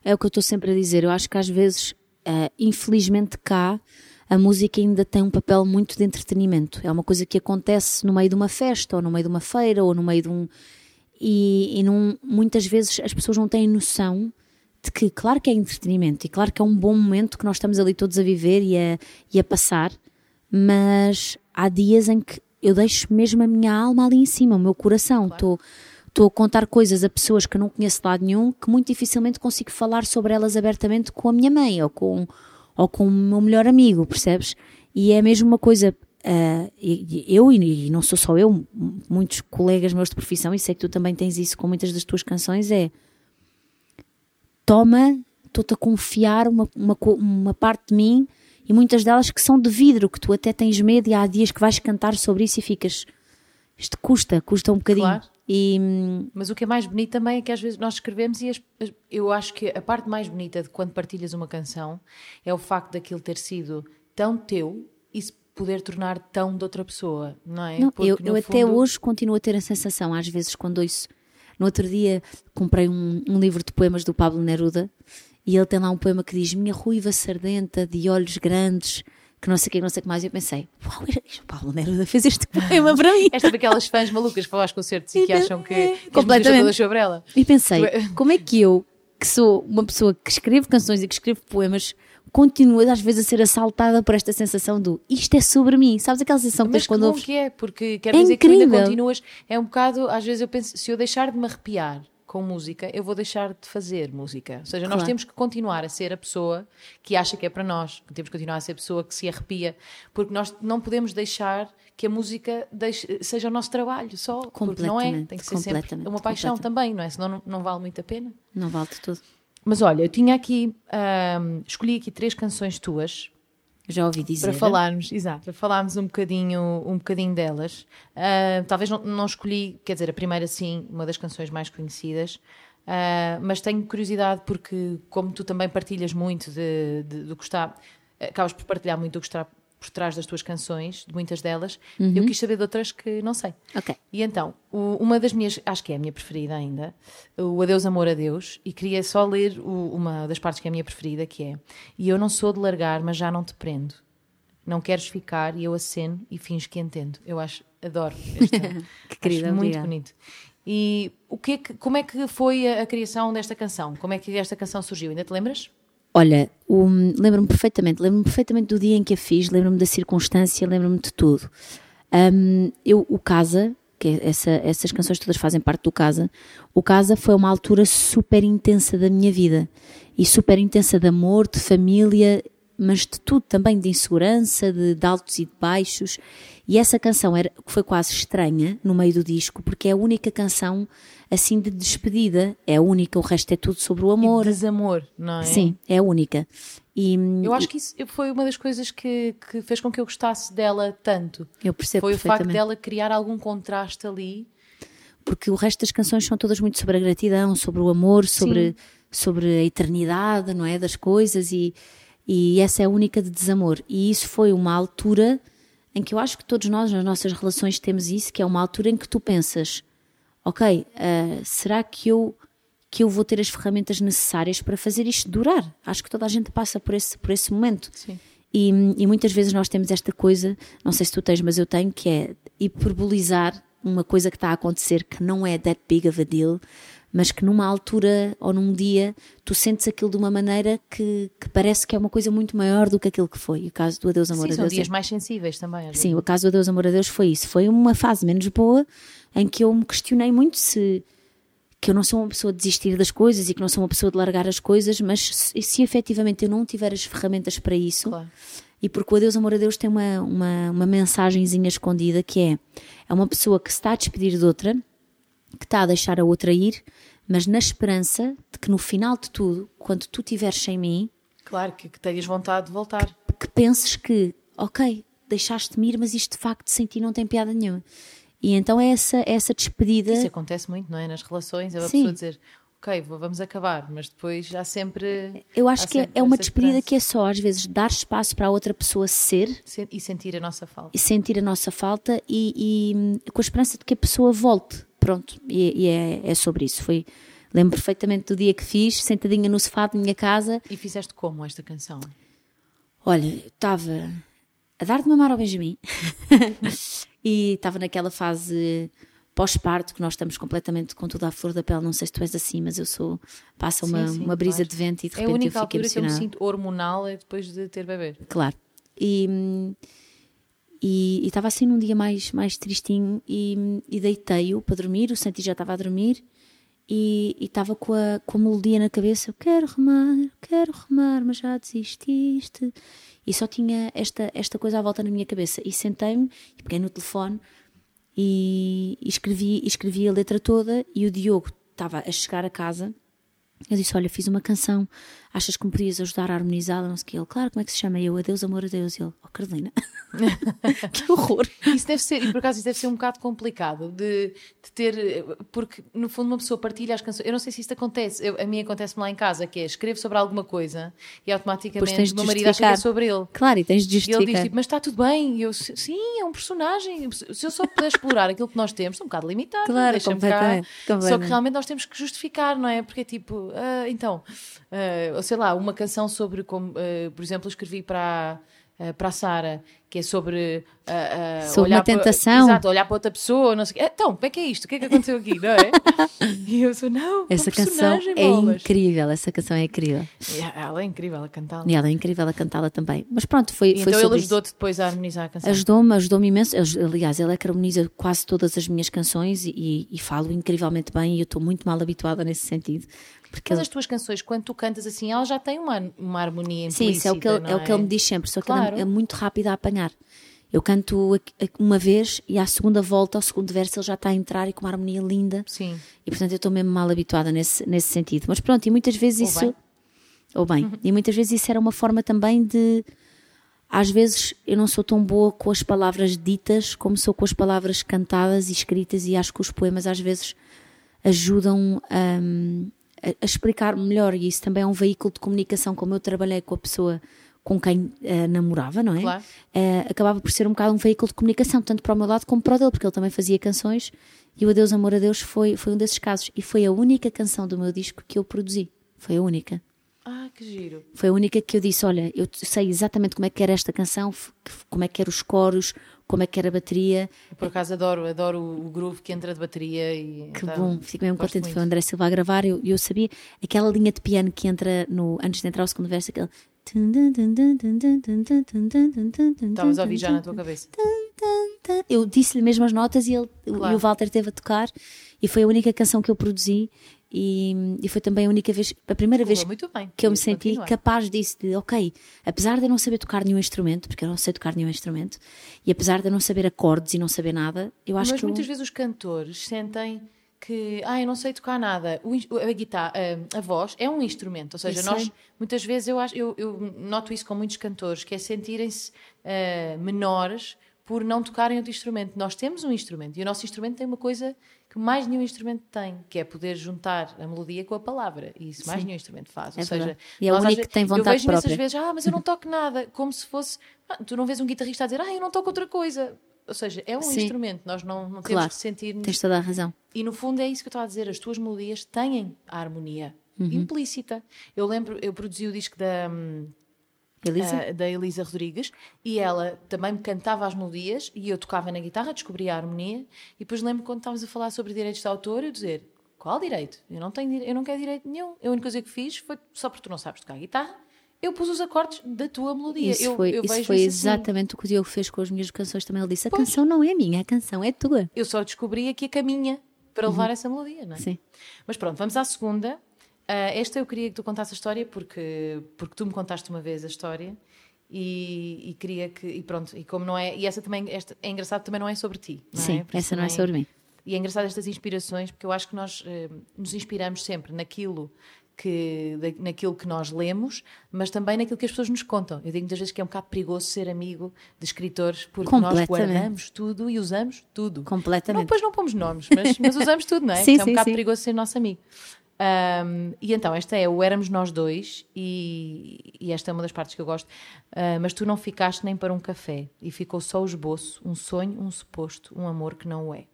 É o que eu estou sempre a dizer. Eu acho que às vezes, uh, infelizmente, cá a música ainda tem um papel muito de entretenimento. É uma coisa que acontece no meio de uma festa, ou no meio de uma feira, ou no meio de um. E, e não, muitas vezes as pessoas não têm noção de que, claro que é entretenimento e claro que é um bom momento que nós estamos ali todos a viver e a, e a passar, mas há dias em que eu deixo mesmo a minha alma ali em cima, o meu coração. Estou claro. a contar coisas a pessoas que eu não conheço de lado nenhum que muito dificilmente consigo falar sobre elas abertamente com a minha mãe ou com, ou com o meu melhor amigo, percebes? E é mesmo uma coisa. Uh, eu, e não sou só eu, muitos colegas meus de profissão, e sei que tu também tens isso com muitas das tuas canções, é toma, estou-te a confiar uma, uma, uma parte de mim e muitas delas que são de vidro, que tu até tens medo e há dias que vais cantar sobre isso e ficas. Isto custa, custa um bocadinho. Claro. E, Mas o que é mais bonito também é que às vezes nós escrevemos e as, eu acho que a parte mais bonita de quando partilhas uma canção é o facto daquilo ter sido tão teu e se poder tornar tão de outra pessoa, não é? Não, eu, eu fundo... até hoje continuo a ter a sensação, às vezes, quando ouço no outro dia comprei um, um livro de poemas do Pablo Neruda e ele tem lá um poema que diz Minha ruiva sardenta de olhos grandes que não sei o que, não sei o que mais. E eu pensei, uau, o Paulo Neruda fez este poema para mim. Esta daquelas fãs malucas que vão aos concertos e, que acham que, é, completamente sobre ela. E pensei, como é que eu, que sou uma pessoa que escrevo canções e que escrevo poemas, continuas às vezes a ser assaltada por esta sensação do isto é sobre mim. Sabes aquela sensação que tens quando ouves? que é, porque quer é dizer incrível. que ainda continuas. É um bocado, às vezes eu penso, se eu deixar de me arrepiar com música, eu vou deixar de fazer música. Ou seja, claro. nós temos que continuar a ser a pessoa que acha que é para nós. Temos que continuar a ser a pessoa que se arrepia. Porque nós não podemos deixar que a música deixe, seja o nosso trabalho só. Porque não é. Tem que ser sempre uma paixão também, não é? Senão não, não vale muito a pena. Não vale de tudo. Mas olha, eu tinha aqui, um, escolhi aqui três canções tuas. Já ouvi dizer. Para falarmos, exato, para falarmos um bocadinho, um bocadinho delas. Uh, talvez não, não escolhi, quer dizer, a primeira sim, uma das canções mais conhecidas, uh, mas tenho curiosidade porque, como tu também partilhas muito de, de, do que está, acabas por partilhar muito do que está por trás das tuas canções, de muitas delas, uhum. eu quis saber de outras que não sei. Ok. E então, o, uma das minhas, acho que é a minha preferida ainda, o Adeus Amor a Deus, e queria só ler o, uma das partes que é a minha preferida, que é E eu não sou de largar, mas já não te prendo. Não queres ficar e eu aceno e finjo que entendo. Eu acho, adoro esta. que querida, acho muito bonito. E o que, é que como é que foi a, a criação desta canção? Como é que esta canção surgiu? Ainda te lembras? Olha, lembro-me perfeitamente, lembro-me perfeitamente do dia em que a fiz, lembro-me da circunstância, lembro-me de tudo. Um, eu, o Casa, que é essa, essas canções todas fazem parte do Casa, o Casa foi uma altura super intensa da minha vida e super intensa de amor, de família, mas de tudo também, de insegurança, de, de altos e de baixos. E essa canção era, foi quase estranha no meio do disco, porque é a única canção assim de despedida. É a única, o resto é tudo sobre o amor. E desamor, não é? Sim, é a única. E, eu acho que isso foi uma das coisas que, que fez com que eu gostasse dela tanto. Eu percebo Foi o facto dela criar algum contraste ali. Porque o resto das canções são todas muito sobre a gratidão, sobre o amor, sobre, sobre a eternidade, não é? Das coisas e, e essa é a única de desamor. E isso foi uma altura em que eu acho que todos nós, nas nossas relações, temos isso, que é uma altura em que tu pensas ok, uh, será que eu que eu vou ter as ferramentas necessárias para fazer isto durar. Acho que toda a gente passa por esse, por esse momento. Sim. E, e muitas vezes nós temos esta coisa, não sei se tu tens, mas eu tenho, que é hiperbolizar uma coisa que está a acontecer que não é that big of a deal, mas que numa altura ou num dia tu sentes aquilo de uma maneira que, que parece que é uma coisa muito maior do que aquilo que foi. O caso do Adeus Amor Sim, a são Deus. é- dias mais sensíveis também. Sim, o caso do Adeus Amor a Deus foi isso. Foi uma fase menos boa em que eu me questionei muito se que eu não sou uma pessoa de desistir das coisas e que não sou uma pessoa de largar as coisas, mas se, se efetivamente eu não tiver as ferramentas para isso, Claro. e porque o Adeus Amor a Deus tem uma, uma, uma mensagenzinha escondida que é é uma pessoa que se está a despedir de outra, que está a deixar a outra ir, mas na esperança de que no final de tudo, quando tu estiveres sem mim, Claro, que, que tenhas vontade de voltar. que penses que, ok, deixaste-me ir, mas isto de facto sem ti não tem piada nenhuma. E então é essa, é essa despedida. Isso acontece muito, não é? Nas relações, é uma Sim. pessoa dizer, ok, vamos acabar, mas depois há sempre. Eu acho que é, é uma despedida esperança. que é só, às vezes, dar espaço para a outra pessoa ser E sentir a nossa falta. e sentir a nossa falta e, e, hum, com a esperança de que a pessoa volte. Pronto, e, e é, é sobre isso. Foi, lembro perfeitamente do dia que fiz, sentadinha no sofá da minha casa. E fizeste como esta canção? Olha, estava a dar de mamar ao Benjamin e estava naquela fase pós-parto que nós estamos completamente com tudo à flor da pele. Não sei se tu és assim, mas eu sou. Passa uma, Sim, sim, uma brisa claro. de vento e de É a repente eu única fico altura que eu me emocionada. sinto hormonal é depois de ter bebê. Claro. E hum, e estava assim num dia mais, mais tristinho e, e deitei-o para dormir, o Santi já estava a dormir e estava com a, com a melodia na cabeça, eu quero remar, quero remar, mas já desististe. E só tinha esta, esta coisa à volta na minha cabeça. E sentei-me e peguei no telefone e, escrevi, escrevi a letra toda e o Diogo estava a chegar a casa eu disse, olha, fiz uma canção, achas que me podias ajudar a harmonizá-la? Não sei o que. Ele, claro, como é que se chama? Eu, Adeus, Amor, Adeus. E ele, oh, Carolina, que horror. Isso deve ser, e por acaso isso deve ser um bocado complicado de, de ter, porque no fundo uma pessoa partilha as canções. Eu não sei se isto acontece, eu- a mim acontece-me lá em casa, que é escrevo sobre alguma coisa e automaticamente o meu marido acha que é justificar. sobre ele. Claro, e tens de E ele diz justificar. tipo, mas está tudo bem. E eu, sim, é um personagem. Se eu só puder explorar aquilo que nós temos, estou um bocado limitado. Claro, deixa-me cá. completamente, Só completamente. que realmente nós temos que justificar, não é? Porque é tipo, ah, então, ah, sei lá, uma canção sobre, como, ah, por exemplo, escrevi para, a- ah, para a Sara, que é sobre. ah, ah, Sobre olhar uma para- tentação. exato, olhar para outra pessoa, não sei. Então, como é que é isto? O que é que aconteceu aqui, não é? e eu sou, não, Essa canção é bolas. incrível, essa canção é incrível. E Ela é incrível a cantá-la. E ela é incrível a cantá-la também. Mas pronto, foi, E foi então ele ajudou-te depois a harmonizar a canção. Ajudou-me, ajudou-me imenso. Aliás, ele é que harmoniza quase todas as minhas canções e, e, e falo incrivelmente bem e eu estou muito mal habituada nesse sentido. Porque Mas ele- as tuas canções, quando tu cantas assim, elas já têm uma, uma harmonia Sim, isso é o que, ele, implícita, é o que ele me diz sempre, só que Claro. ele é muito rápido a apanhar. Eu canto a- a- uma vez e à segunda volta, ao segundo verso, ele já está a entrar e com uma harmonia linda. Sim. E portanto eu estou mesmo mal habituada nesse, nesse sentido. Mas pronto, e muitas vezes Ou isso. bem. Ou bem. E muitas vezes isso era uma forma também de. Às vezes eu não sou tão boa com as palavras ditas como sou com as palavras cantadas e escritas, e acho que os poemas às vezes ajudam hum, a, a explicar melhor. E isso também é um veículo de comunicação, como eu trabalhei com a pessoa com quem eh, namorava, não é? Claro. Eh, acabava por ser um bocado um veículo de comunicação, tanto para o meu lado como para o dele, porque ele também fazia canções e o Adeus Amor a Deus foi, foi um desses casos. E foi a única canção do meu disco que eu produzi. Foi a única. Ah, que giro. Foi a única que eu disse: Olha, eu sei exatamente como é que era esta canção, como é que eram os coros, como é que era a bateria. Eu, por acaso adoro, adoro o groove que entra de bateria e Que tá, bom, fico mesmo contente. muito. Foi o André Silva a gravar. Eu, eu sabia aquela linha de piano que entra no, antes de entrar o segundo verso, aquele. Estavas a ouvir já na tua cabeça. Eu disse-lhe mesmo as notas e, ele, Claro. e o Walter teve a tocar. E foi a única canção que eu produzi. E, e foi também a única vez, a primeira vez Correu muito bem. que eu me senti continuar. capaz disso, de ok, apesar de eu não saber tocar nenhum instrumento, porque eu não sei tocar nenhum instrumento, e apesar de eu não saber acordes e não saber nada, eu acho Mas que eu- muitas vezes os cantores sentem que, ah, eu não sei tocar nada. O a guitarra, a, a voz é um instrumento. Ou seja, Eu nós, sei. muitas vezes, eu, acho, eu, eu noto isso com muitos cantores, que é sentirem-se ah, menores por não tocarem outro instrumento. Nós temos um instrumento e o nosso instrumento tem uma coisa que mais nenhum instrumento tem, que é poder juntar a melodia com a palavra. E isso mais Sim. nenhum instrumento faz. É Ou seja. E é o único ve- que tem Eu vontade vejo imensas própria. vezes, ah, mas eu não toco nada, como se fosse. Ah, tu não vês um guitarrista a dizer, ah, eu não toco outra coisa. Ou seja, é um Sim. instrumento, nós não, não temos Claro. que sentir. Tens toda a razão. E no fundo é isso que eu estou a dizer, as tuas melodias têm a harmonia implícita. Eu lembro, eu produzi o disco da. hum, Elisa? ah, da Elisa Rodrigues e ela também me cantava as melodias e eu tocava na guitarra, descobria a harmonia e depois lembro quando estávamos a falar sobre direitos de autor eu dizer qual direito? Eu não tenho eu não quero direito nenhum. A única coisa que fiz foi só porque tu não sabes tocar guitarra, eu pus os acordes da tua melodia. Isso eu, foi, eu isso foi assim. exatamente o que o Diogo fez com as minhas canções também. Ele disse: a canção não é minha, a canção é tua. Eu só descobri aqui a caminha para levar essa melodia, não é? Uhum. Sim. Mas pronto, vamos à segunda. Ah, esta eu queria que tu contasse a história porque, porque tu me contaste uma vez a história e, e queria que. E pronto, e como não é. E essa também esta, é engraçado, também não é sobre ti. Não Sim, é? Por isso essa não é sobre mim. E é engraçado estas inspirações porque eu acho que nós eh, nos inspiramos sempre naquilo. Que, da- naquilo que nós lemos, mas também naquilo que as pessoas nos contam. Eu digo muitas vezes que é um bocado perigoso ser amigo de escritores porque nós guardamos tudo e usamos tudo. Não, Completamente. depois não pomos nomes, mas, mas usamos tudo, não é? Sim, Que é um sim, bocado sim. perigoso ser nosso amigo. Ahm, e então, esta é o Éramos Nós Dois, e, e esta é uma das partes que eu gosto. Ah, mas tu não ficaste nem para um café, e ficou só o esboço, um sonho, um suposto, um amor que não o é.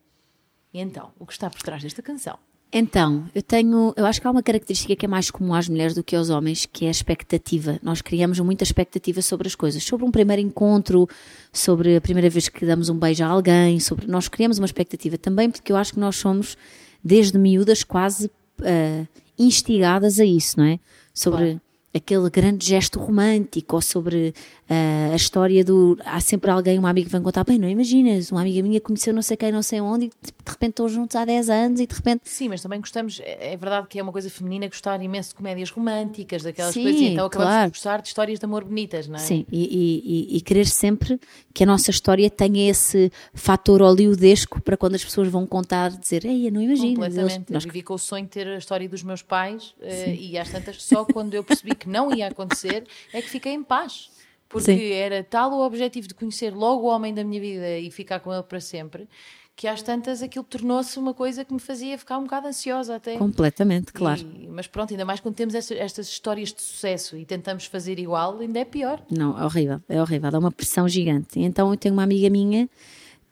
E então, o que está por trás desta canção? Então, eu tenho, eu acho que há uma característica que é mais comum às mulheres do que aos homens, que é a expectativa. Nós criamos muita expectativa sobre as coisas, sobre um primeiro encontro, sobre a primeira vez que damos um beijo a alguém, sobre nós criamos uma expectativa também, porque eu acho que nós somos desde miúdas quase ah, instigadas a isso, não é? Sobre Claro. aquele grande gesto romântico ou sobre ah, a história do há sempre alguém, uma amiga que vem contar, bem, não imaginas, uma amiga minha conheceu não sei quem, não sei onde, e de repente estão juntos há 10 anos e de repente Sim, mas também gostamos, é é verdade que é uma coisa feminina gostar imenso de comédias românticas, daquelas Sim, coisas, e então acabamos claro. de gostar de histórias de amor bonitas, não é? Sim, e, e, e- e querer sempre que a nossa história tenha esse fator hollywoodesco para quando as pessoas vão contar, dizer, ei, eu não imagino. Completamente. Nós, Eu vivi com o sonho de ter a história dos meus pais eh, e às tantas, só quando eu percebi que não ia acontecer é que fiquei em paz. Porque Sim. era tal o objetivo de conhecer logo o homem da minha vida e ficar com ele para sempre, que às tantas aquilo tornou-se uma coisa que me fazia ficar um bocado ansiosa até. completamente, claro. E- mas pronto, ainda mais quando temos esta- estas histórias de sucesso e tentamos fazer igual, ainda é pior. Não, é horrível, é horrível, dá uma pressão gigante. Então eu tenho uma amiga minha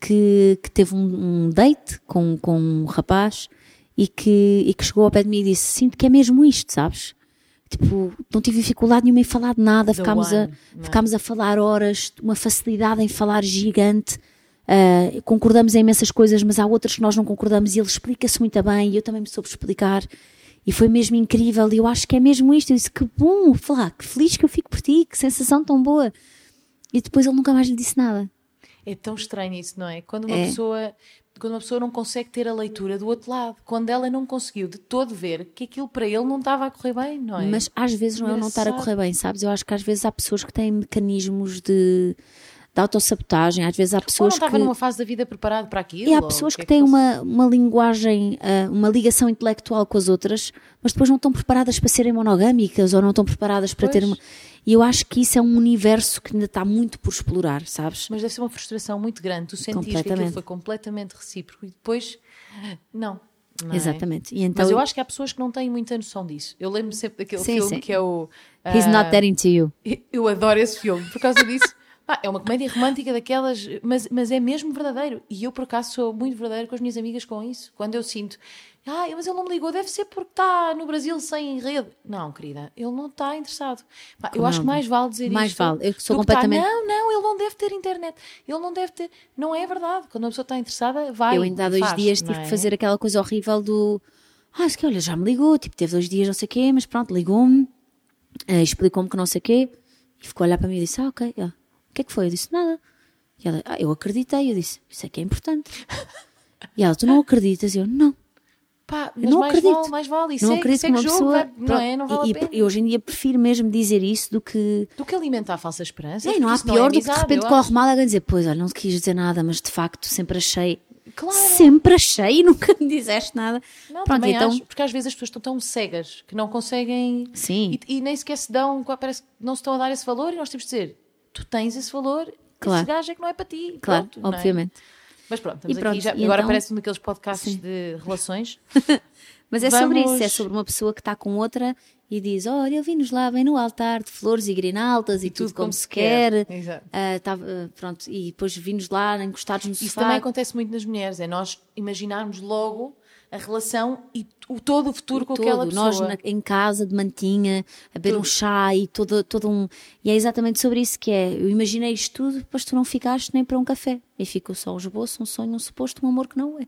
que, que teve um, um date com, com um rapaz e que, e que chegou ao pé de mim e disse: Sinto que é mesmo isto, sabes? Tipo, não tive dificuldade nenhuma em falar de nada, ficámos, a, é? ficámos a falar horas, uma facilidade em falar gigante. ah, concordamos em imensas coisas, mas há outras que nós não concordamos e ele explica-se muito bem e eu também me soube explicar. E foi mesmo incrível, e eu acho que é mesmo isto. Eu disse: Que bom, falar, que feliz que eu fico por ti, que sensação tão boa. E depois ele nunca mais lhe disse nada. É tão estranho isso, não é? Quando uma É. pessoa quando uma pessoa não consegue ter a leitura do outro lado, quando ela não conseguiu de todo ver que aquilo para ele não estava a correr bem, não é? Mas às vezes não é não estar a correr bem, sabes? Eu acho que às vezes há pessoas que têm mecanismos de, de autossabotagem, às vezes há Ou não pessoas estava que. numa fase da vida preparado para aquilo. E há ou pessoas que, é têm fosse? uma, uma linguagem, ah, uma ligação intelectual com as outras, mas depois não estão preparadas para serem monogâmicas ou não estão preparadas para ter Pois. uma. E eu acho que isso é um universo que ainda está muito por explorar, sabes? Mas deve ser uma frustração muito grande. Tu sentiste que aquilo foi completamente recíproco e depois, não. não é? Exatamente. E então, Mas eu acho que há pessoas que não têm muita noção disso. Eu lembro sempre daquele Sim, filme sim. que é o. He's ah, not that into you. Eu adoro esse filme por causa disso. Ah, é uma comédia romântica daquelas, mas, mas é mesmo verdadeiro. E eu, por acaso, sou muito verdadeiro com as minhas amigas com isso. Quando eu sinto, ah, mas ele não me ligou, deve ser porque está no Brasil sem rede. Não, querida, ele não está interessado. Pá, eu acho que mais vale dizer Mais isto. vale. Eu sou tá, completamente- não, não, ele não deve ter internet. Ele não deve ter. Não é verdade. Quando a pessoa está interessada, vai. eu ainda há dois faz, dias tive é? que fazer aquela coisa horrível do. Ah, que olha, já me ligou, tipo, teve dois dias, não sei o quê, mas pronto, ligou-me, eh, explicou-me que não sei o quê, e ficou a olhar para mim e disse: Ah, ok, ah, o que é que foi? Eu disse: Nada. E ela, ah, eu acreditei, eu disse: Isso é que é importante. e ela, tu não acreditas? Eu, não. Pá, Eu mas não mais acredito. vale, mais vale. Não acredito que segue uma pessoa. vai- não é? Não vale e, a pena. e, hoje em dia prefiro mesmo dizer isso do que. Do que alimentar a falsa esperança. Ei, não há isso pior é do que de repente corre mal alguém dizer: Pois, olha, não te quis dizer nada, mas de facto sempre achei. Claro. Sempre achei e nunca me disseste nada. Não, Pronto, então. acho, porque às vezes as pessoas estão tão cegas que não conseguem Sim. e, e nem sequer se dão, parece que não se estão a dar esse valor e nós temos de dizer, tu tens esse valor, Claro. esse gajo é que não é para ti. Claro, Pronto, é? obviamente. Mas pronto, estamos E pronto, aqui já. e Agora então- parece um daqueles podcasts de relações. Mas é sobre Vamos- isso, é sobre uma pessoa que está com outra e diz: Olha, eu vim-nos lá bem no altar de flores e grinaldas e, tudo, como, se quer. Exato. Ah, tava, ah, pronto, e depois vimos lá encostados no Isso sofá. também acontece muito nas mulheres, é nós imaginarmos logo a relação e o, todo o futuro com todo, aquela pessoa. nós na- em casa de mantinha, a beber um chá e todo, todo um. E é exatamente sobre isso que é. Eu imaginei isto tudo, depois tu não ficaste nem para um café. E ficou só um esboço, um sonho, um suposto, um amor que não é.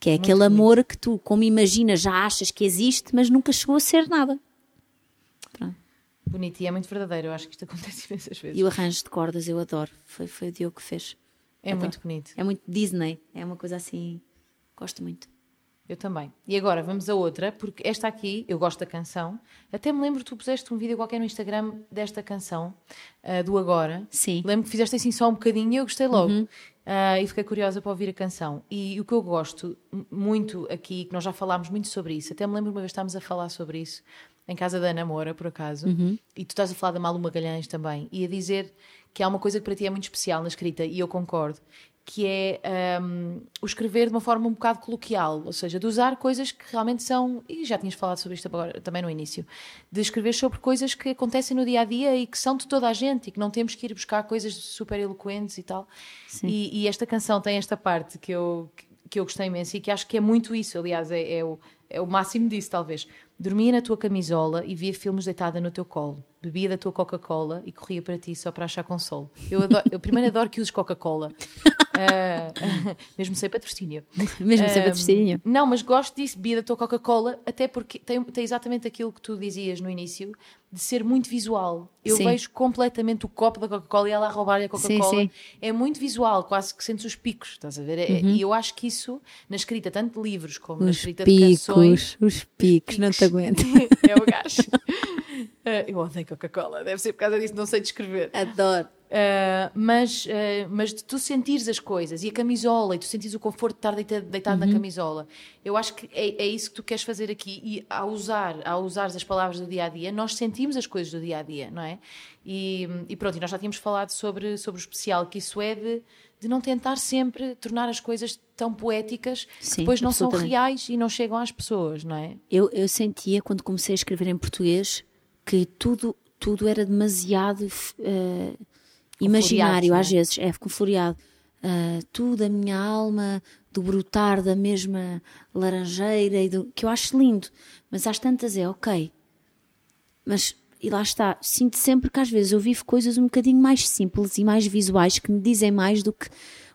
Que é aquele amor que tu, como imaginas, já achas que existe, mas nunca chegou a ser nada. Pronto. Bonito e é muito verdadeiro, eu acho que isto acontece imensas vezes. E o arranjo de cordas eu adoro. Foi, foi o Diogo que fez. É Adoro. muito bonito. É muito Disney. É uma coisa assim. Gosto muito. Eu também. E agora vamos a outra, porque esta aqui, eu gosto da canção. Até me lembro que tu puseste um vídeo qualquer no Instagram desta canção, ah, do Agora. Sim. Lembro que fizeste assim só um bocadinho e eu gostei logo. Uhum. Ah, e fiquei curiosa para ouvir a canção. E o que eu gosto muito aqui, que nós já falámos muito sobre isso, até me lembro uma vez estávamos a falar sobre isso, em casa da Ana Moura, por acaso, Uhum. e tu estás a falar da Malu Magalhães também, e a dizer que há uma coisa que para ti é muito especial na escrita, e eu concordo, que é ahm, o escrever de uma forma um bocado coloquial, ou seja, de usar coisas que realmente são, e já tinhas falado sobre isto agora, também no início, de escrever sobre coisas que acontecem no dia a dia e que são de toda a gente e que não temos que ir buscar coisas super eloquentes e tal. E, e esta canção tem esta parte que eu, que eu gostei imenso e que acho que é muito isso, aliás, é, é o, é o máximo disso, talvez. Dormia na tua camisola e via filmes deitada no teu colo. Bebia da tua Coca-Cola e corria para ti só para achar consolo. Eu, adoro- eu primeiro adoro que uses Coca-Cola. Ah, mesmo sem patrocínio. Mesmo sem Ah, patrocínio. Não, mas gosto disso, bebia da tua Coca-Cola, até porque tem, tem exatamente aquilo que tu dizias no início, de ser muito visual. Eu Sim. vejo completamente o copo da Coca-Cola e ela a roubar-lhe a Coca-Cola. É muito visual, quase que sentes os picos, estás a ver? É- E eu acho que isso, na escrita tanto de livros como na Uhum. Os escrita de canções... picos, os picos, não te aguento. é o gajo. Ah, eu odeio Coca-Cola, deve ser por causa disso, não sei descrever. Adoro. Uh, mas, uh, mas de tu sentires as coisas e a camisola e tu sentires o conforto de estar deita- deitado Uhum. na camisola, eu acho que é, é isso que tu queres fazer aqui. E ao usar, ao usar as palavras do dia a dia, nós sentimos as coisas do dia a dia, não é? E, e pronto, e nós já tínhamos falado sobre, sobre o especial, que isso é de, de não tentar sempre tornar as coisas tão poéticas que Sim, depois não são reais e não chegam às pessoas, não é? Eu, eu sentia, quando comecei a escrever em português, que tudo, tudo era demasiado eh, imaginário, é? às vezes, é, com floreado. Ah, tudo, a minha alma, do brotar da mesma laranjeira, e do, que eu acho lindo. Mas às tantas é, ok, mas e lá está, sinto sempre que às vezes eu vivo coisas um bocadinho mais simples e mais visuais que me dizem mais do que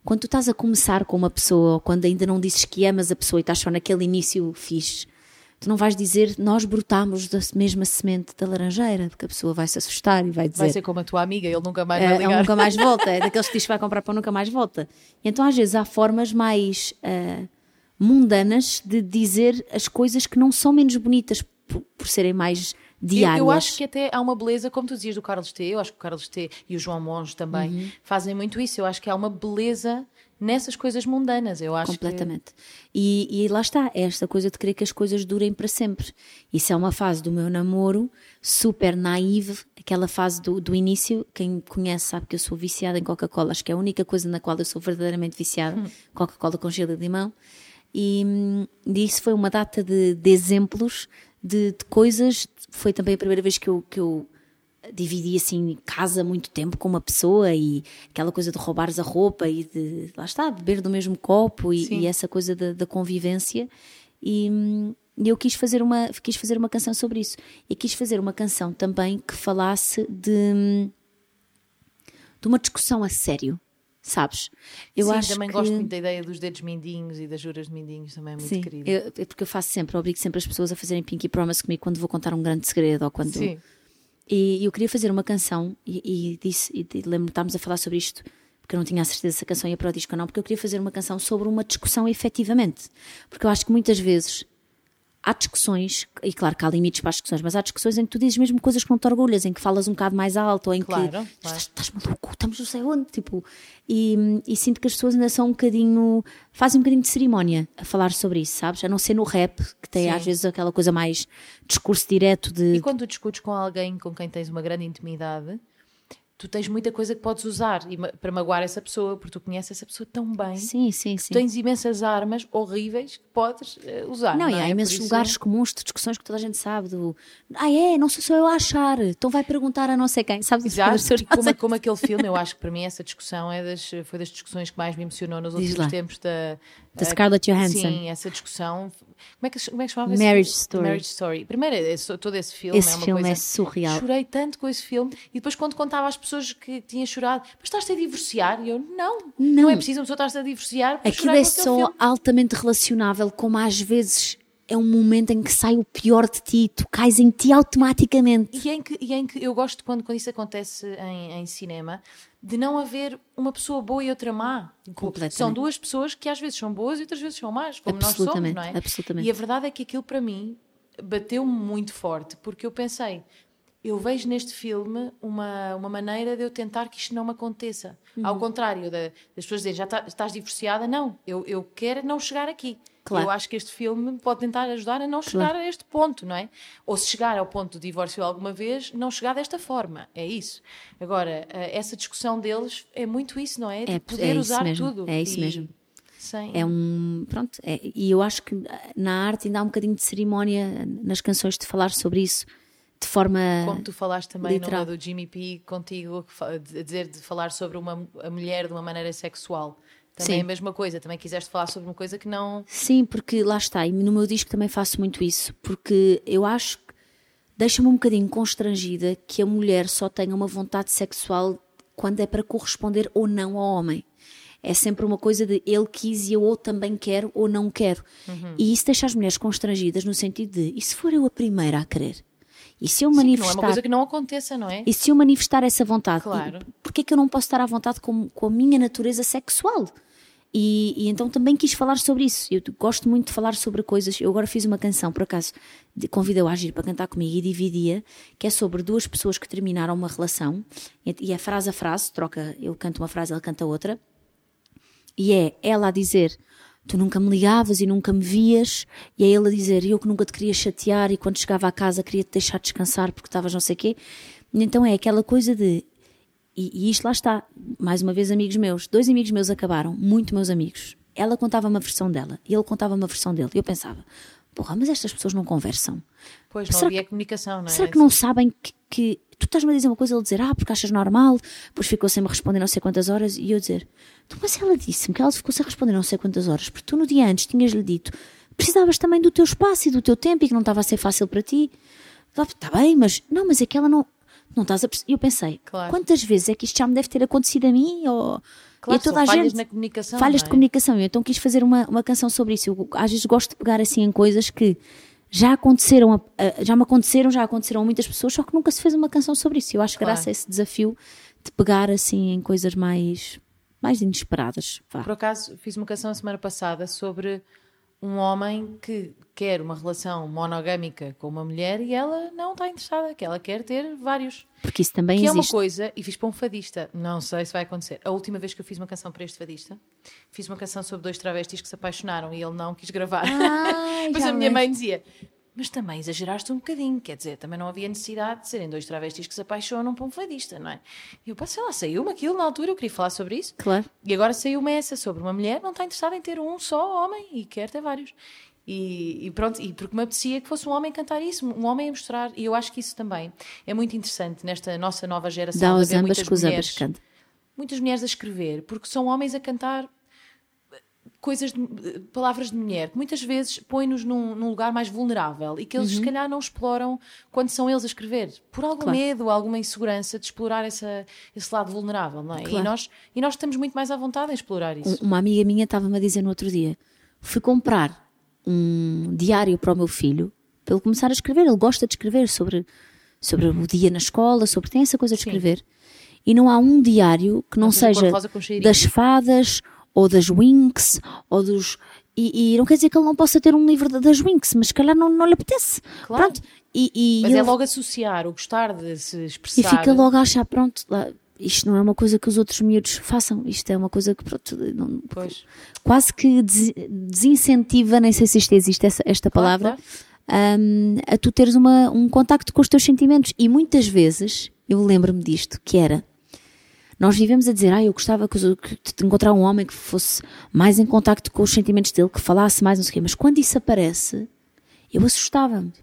quando tu estás a começar com uma pessoa ou quando ainda não dizes que amas a pessoa e estás só naquele início fixe. Tu não vais dizer nós brotámos da mesma semente da laranjeira, porque a pessoa vai se assustar e vai dizer Vai ser como a tua amiga, ele nunca mais vai é, ele ligar. nunca mais volta, é daqueles que diz que vai comprar pão nunca mais volta. E então às vezes há formas mais ah, mundanas de dizer as coisas que não são menos bonitas por, por serem mais Eu, diárias. eu acho que até há uma beleza, como tu dizias do Carlos T, eu acho que o Carlos T e o João Monge também Uhum. fazem muito isso. Eu acho que há uma beleza nessas coisas mundanas. Eu acho Completamente. E, e lá está, é esta coisa de querer que as coisas durem para sempre. Isso é uma fase do meu namoro super naive, aquela fase do, do início. Quem me conhece sabe que eu sou viciada em Coca-Cola, acho que é a única coisa na qual eu sou verdadeiramente viciada: Coca-Cola com gelo de limão. E, hum, e isso foi uma data de, de exemplos de, de coisas. Foi também a primeira vez que eu, que eu dividi assim casa muito tempo com uma pessoa e aquela coisa de roubares a roupa e de lá está, beber do mesmo copo e, e essa coisa da, da convivência. E hum, eu quis fazer uma quis fazer uma canção sobre isso. E quis fazer uma canção também que falasse de de uma discussão a sério sabes eu Sim, acho também que... gosto muito da ideia dos dedos mindinhos e das juras de mindinhos, também é muito Sim, querido. eu- é porque eu faço sempre, obrigo sempre as pessoas a fazerem Pinky Promise comigo quando vou contar um grande segredo ou quando Sim. e eu queria fazer uma canção e, e disse, e de- lembro-me, estávamos a falar sobre isto, porque eu não tinha a certeza se a canção ia para o disco ou não, porque eu queria fazer uma canção sobre uma discussão efetivamente. Porque eu acho que muitas vezes há discussões, e claro que há limites para as discussões, mas há discussões em que tu dizes mesmo coisas que não te orgulhas, em que falas um bocado mais alto, ou em Claro, que claro. estás, estás maluco, estamos não sei onde, tipo, e, e sinto que as pessoas ainda são um bocadinho, fazem um bocadinho de cerimónia a falar sobre isso, sabes? A não ser no rap, que tem Sim. às vezes aquela coisa mais discurso direto de E quando tu discutes com alguém com quem tens uma grande intimidade, tu tens muita coisa que podes usar e, para magoar essa pessoa, porque tu conheces essa pessoa tão bem. Sim, sim, sim. tens imensas armas horríveis que podes uh, usar. Não, não e é? há imensos isso... lugares comuns de discussões que toda a gente sabe. Do, ah, é, não sou só eu a achar, então vai perguntar a não sei quem. Sabes Exato, como, como aquele filme, eu acho que para mim essa discussão é das, foi das discussões que mais me emocionou nos últimos tempos da. Da Scarlett Johansson. Sim, essa discussão. Como é que, como é que chamava Marriage Story. Marriage Story. Primeiro, todo esse filme esse é uma filme coisa. é surreal. Chorei tanto com esse filme e depois quando contava às pessoas que tinha chorado, mas estás-te a divorciar? E eu, não, não, não é preciso uma pessoa estar-se a divorciar. Aquilo é só filme. altamente relacionável, como às vezes é um momento em que sai o pior de ti, tu cais em ti automaticamente. E em que, e em que eu gosto quando, quando isso acontece em, em cinema, de não haver uma pessoa boa e outra má. São duas pessoas que às vezes são boas e outras vezes são más, como nós somos, não é? Absolutamente. E a verdade é que aquilo para mim bateu-me muito forte, porque eu pensei, eu vejo neste filme uma, uma maneira de eu tentar que isto não me aconteça. Uhum. Ao contrário das pessoas dizerem, já tá, estás divorciada, não, eu, eu quero não chegar aqui. Claro. Eu acho que este filme pode tentar ajudar a não chegar claro. a este ponto, não é? Ou se chegar ao ponto do divórcio alguma vez, não chegar desta forma. É isso. Agora, eh, essa discussão deles é muito isso, não é? De é poder é usar mesmo. tudo. É isso e... mesmo. Sim. É um. Pronto. É, e eu acho que na arte ainda há um bocadinho de cerimónia nas canções de falar sobre isso de forma. Como tu falaste também literal. numa do Jimmy P contigo, a dizer de falar sobre uma, a mulher de uma maneira sexual. Também Sim. é a mesma coisa, também quiseste falar sobre uma coisa que não. Sim, porque lá está, e no meu disco também faço muito isso, porque eu acho que deixa-me um bocadinho constrangida que a mulher só tenha uma vontade sexual quando é para corresponder ou não ao homem. É sempre uma coisa de ele quis e eu ou também quero ou não quero. Uhum. E isso deixa as mulheres constrangidas no sentido de e se for eu a primeira a querer? E se eu Sim, manifestar. Não é uma coisa que não aconteça, não é? E se eu manifestar essa vontade? Claro. Porquê é que eu não posso estar à vontade com, com a minha natureza sexual? E, e, então também quis falar sobre isso. Eu gosto muito de falar sobre coisas. Eu agora fiz uma canção, por acaso, convidei o Agir para cantar comigo e dividia, que é sobre duas pessoas que terminaram uma relação. E é frase a frase, troca, eu canto uma frase, ela canta outra. E é ela a dizer: Tu nunca me ligavas e nunca me vias, e é ele a dizer: Eu que nunca te queria chatear e quando chegava à casa queria te deixar descansar porque estavas não sei quê. Então é aquela coisa de e, e, isto lá está, mais uma vez, amigos meus. Dois amigos meus acabaram, muito meus amigos. Ela contava uma versão dela e ele contava uma versão dele. Eu pensava, porra, mas estas pessoas não conversam. Pois, não será havia que, comunicação, não é? Será que não sabem que, que tu estás-me a dizer uma coisa, ele dizer, ah, porque achas normal, depois ficou sem me responder não sei quantas horas, e eu dizer, então, mas ela disse-me que ela ficou sem responder não sei quantas horas, porque tu no dia antes tinhas-lhe dito, precisavas também do teu espaço e do teu tempo e que não estava a ser fácil para ti. Está bem, mas não, mas é que ela não, não estás a E eu pensei, claro. quantas vezes é que isto já me deve ter acontecido a mim? Ou... Claro, e toda a falhas gente, na comunicação. Falhas é? de comunicação. Eu então quis fazer uma, uma canção sobre isso. Eu às vezes gosto de pegar assim em coisas que já aconteceram, já me aconteceram, já aconteceram a muitas pessoas, só que nunca se fez uma canção sobre isso. Eu acho claro. graças a esse desafio de pegar assim em coisas mais, mais inesperadas. Vá. Por acaso fiz uma canção a semana passada sobre um homem que quer uma relação monogâmica com uma mulher e ela não está interessada, que ela quer ter vários. Porque isso também que existe. é uma coisa, e fiz para um fadista, não sei se vai acontecer. A última vez que eu fiz uma canção para este fadista, fiz uma canção sobre dois travestis que se apaixonaram e ele não quis gravar. Ai, Mas a minha mãe dizia: mas também exageraste um bocadinho, quer dizer, também não havia necessidade de serem dois travestis que se apaixonam por um fadista, não é? E eu, sei lá, saiu-me aquilo na altura, eu queria falar sobre isso. Claro. E agora saiu-me essa sobre uma mulher não está interessada em ter um só homem e quer ter vários. E, e, pronto, e porque me apetecia que fosse um homem cantar isso, um homem a mostrar, e eu acho que isso também é muito interessante nesta nossa nova geração. Dá aos ambas muitas mulheres, canta. muitas mulheres a escrever, porque são homens a cantar coisas de, palavras de mulher que muitas vezes põem-nos num, num, lugar mais vulnerável e que eles uhum. se calhar não exploram quando são eles a escrever por algum claro. medo, alguma insegurança de explorar essa, esse lado vulnerável, não é? Claro. E, nós, e nós estamos muito mais à vontade em explorar isso. Uma amiga minha estava-me a dizer no outro dia: fui comprar um diário para o meu filho para ele começar a escrever. Ele gosta de escrever sobre, sobre o dia na escola, sobre tem essa coisa de escrever. Sim. E não há um diário que não, não seja das fadas ou das Winx, ou dos. E, e, não quer dizer que ele não possa ter um livro das Winx, mas se calhar não, não lhe apetece. Claro. Pronto. E, e mas é logo associar o gostar de se expressar. E fica logo a achar, pronto, lá, isto não é uma coisa que os outros miúdos façam, isto é uma coisa que pronto, não, quase que des, desincentiva, nem sei se isto existe essa, esta claro, palavra, claro. Um, a tu teres uma, um contacto com os teus sentimentos. E muitas vezes, eu lembro-me disto, que era Nós vivemos a dizer, ah, eu gostava que, de encontrar um homem que fosse mais em contacto com os sentimentos dele, que falasse mais, não sei o quê. Mas quando isso aparece, eu assustava-me.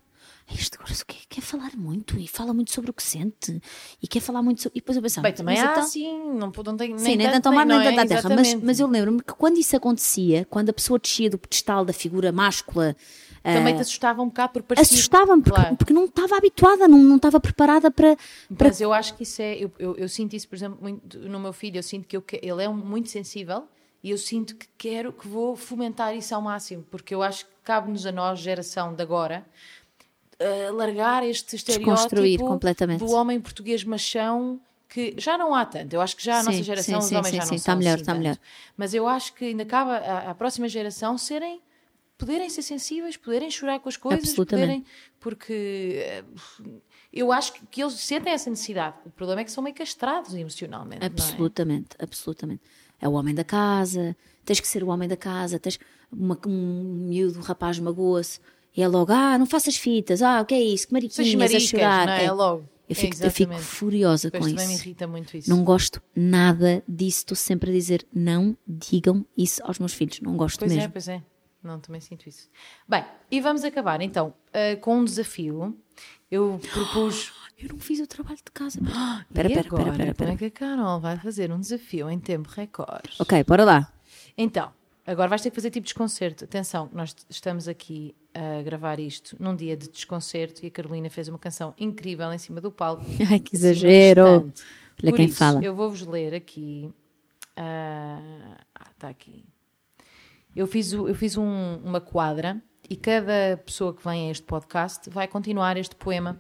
Este agora quer, quer falar muito e fala muito sobre o que sente e quer falar muito sobre. E depois eu pensava, Bem, também há então- assim, não, não tem Sim, nem tanto ao mar, nem é? tanto à terra. Mas, mas eu lembro-me que quando isso acontecia, quando a pessoa descia do pedestal da figura máscula, Também te assustava um bocado por parecer. assustava-me, porque, Claro. porque não estava habituada, não, não estava preparada para. para Mas eu acho que isso é. Eu, eu, eu sinto isso, por exemplo, muito no meu filho. Eu sinto que eu ele é muito sensível e eu sinto que quero, que vou fomentar isso ao máximo, porque eu acho que cabe-nos a nós, geração de agora, eh, largar este estereótipo completamente. do homem português machão. Que já não há tanto, eu acho que já a Sim, nossa geração, sim, os sim, homens sim, já sim, não está são melhor, assim está tanto. melhor. Mas eu acho que ainda cabe à, à próxima geração serem poderem ser sensíveis, poderem chorar com as coisas, poderem, porque eh, eu acho que, eles sentem essa necessidade. O problema é que são meio castrados emocionalmente. não é? Absolutamente, absolutamente. É o homem da casa, tens que ser o homem da casa, tens uma, um miúdo, um rapaz magoa-se, e é logo, ah, não faças fitas, ah, o que é isso, que mariquinhas, a chorar. não é? É logo. Eu É, fico, eu fico furiosa Pois com também me isso. irrita muito isso. Não gosto nada disso, estou sempre a dizer, não digam isso aos meus filhos, não gosto Pois é, mesmo. pois é. Não, também sinto isso. Bem, e vamos acabar então eh, com um desafio. Eu propus. Eu não fiz o trabalho de casa. Espera, espera, espera, Como é que a Carol vai fazer um desafio em tempo recorde? Ok, bora lá. Então, agora vais ter que fazer tipo desconcerto. Atenção, nós estamos aqui a gravar isto num dia de desconcerto e a Carolina fez uma canção incrível em cima do palco. Ai, que exagero. Olha Por quem isso, fala. Eu vou-vos ler aqui. Ah, está aqui. Eu fiz, eu fiz um- uma quadra e cada pessoa que vem a este podcast vai continuar este poema.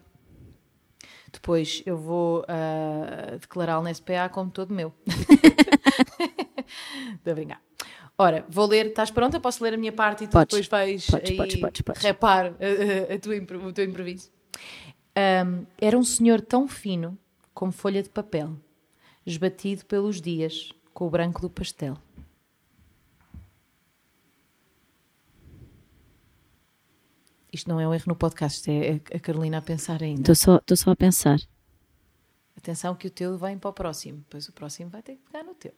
Depois eu vou ah, declará-lo na SPA como todo meu. Estou a brincar. Ora, vou ler. Estás pronta? Posso ler a minha parte e tu Podes. depois vais Podes, aí podes, podes, podes. repar a- a- a tua o teu improviso. Ahm, era um senhor tão fino como folha de papel, esbatido pelos dias com o branco do pastel. Isto não é um erro no podcast, isto é a Carolina a pensar ainda. Estou só, estou só a pensar. Atenção que o teu vem para o próximo, pois o próximo vai ter que pegar no teu.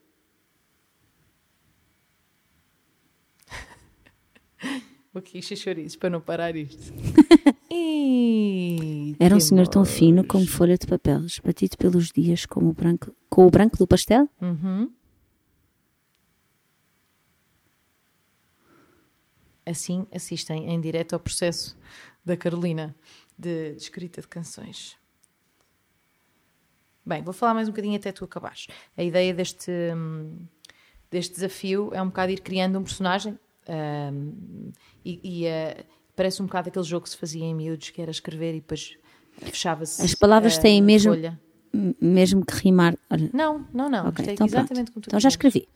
Vou aqui chouriços para não parar isto. E Era um senhor tão fino como folha de papel, esbatido pelos dias como o branco, com o branco do pastel? Uhum. Assim assistem em direto ao processo da Carolina de, de escrita de canções. Bem, vou falar mais um bocadinho até tu acabares. A ideia deste, hum, deste desafio é um bocado ir criando um personagem hum, e, e, eh, parece um bocado aquele jogo que se fazia em miúdos, que era escrever e depois fechava-se. As palavras a têm mesmo- folha. Mesmo que rimar. Olha, Não, não, não. ok, Isto é então exatamente pronto. como tu Então já escrevi.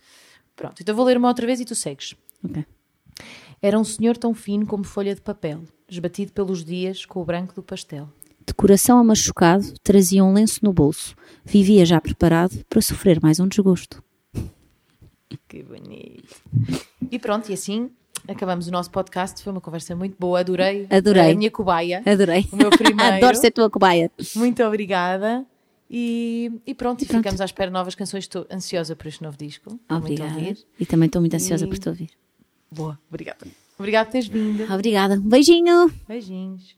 Pronto, então vou ler uma outra vez e tu segues. Ok. Era um senhor tão fino como folha de papel, esbatido pelos dias com o branco do pastel. De coração amachucado, trazia um lenço no bolso. Vivia já preparado para sofrer mais um desgosto. Que bonito. E pronto, e assim acabamos o nosso podcast. Foi uma conversa muito boa, adorei. Adorei. A minha cobaia. Adorei. O meu primeiro. Adoro ser tua cobaia. Muito obrigada. E, e pronto, e pronto. ficamos à espera de novas canções. Estou ansiosa por este novo disco. Estou muito Obrigada. ouvir. E também estou muito ansiosa E- por te ouvir. Boa, obrigada. Obrigada por teres vindo. Obrigada. Um beijinho. Beijinhos.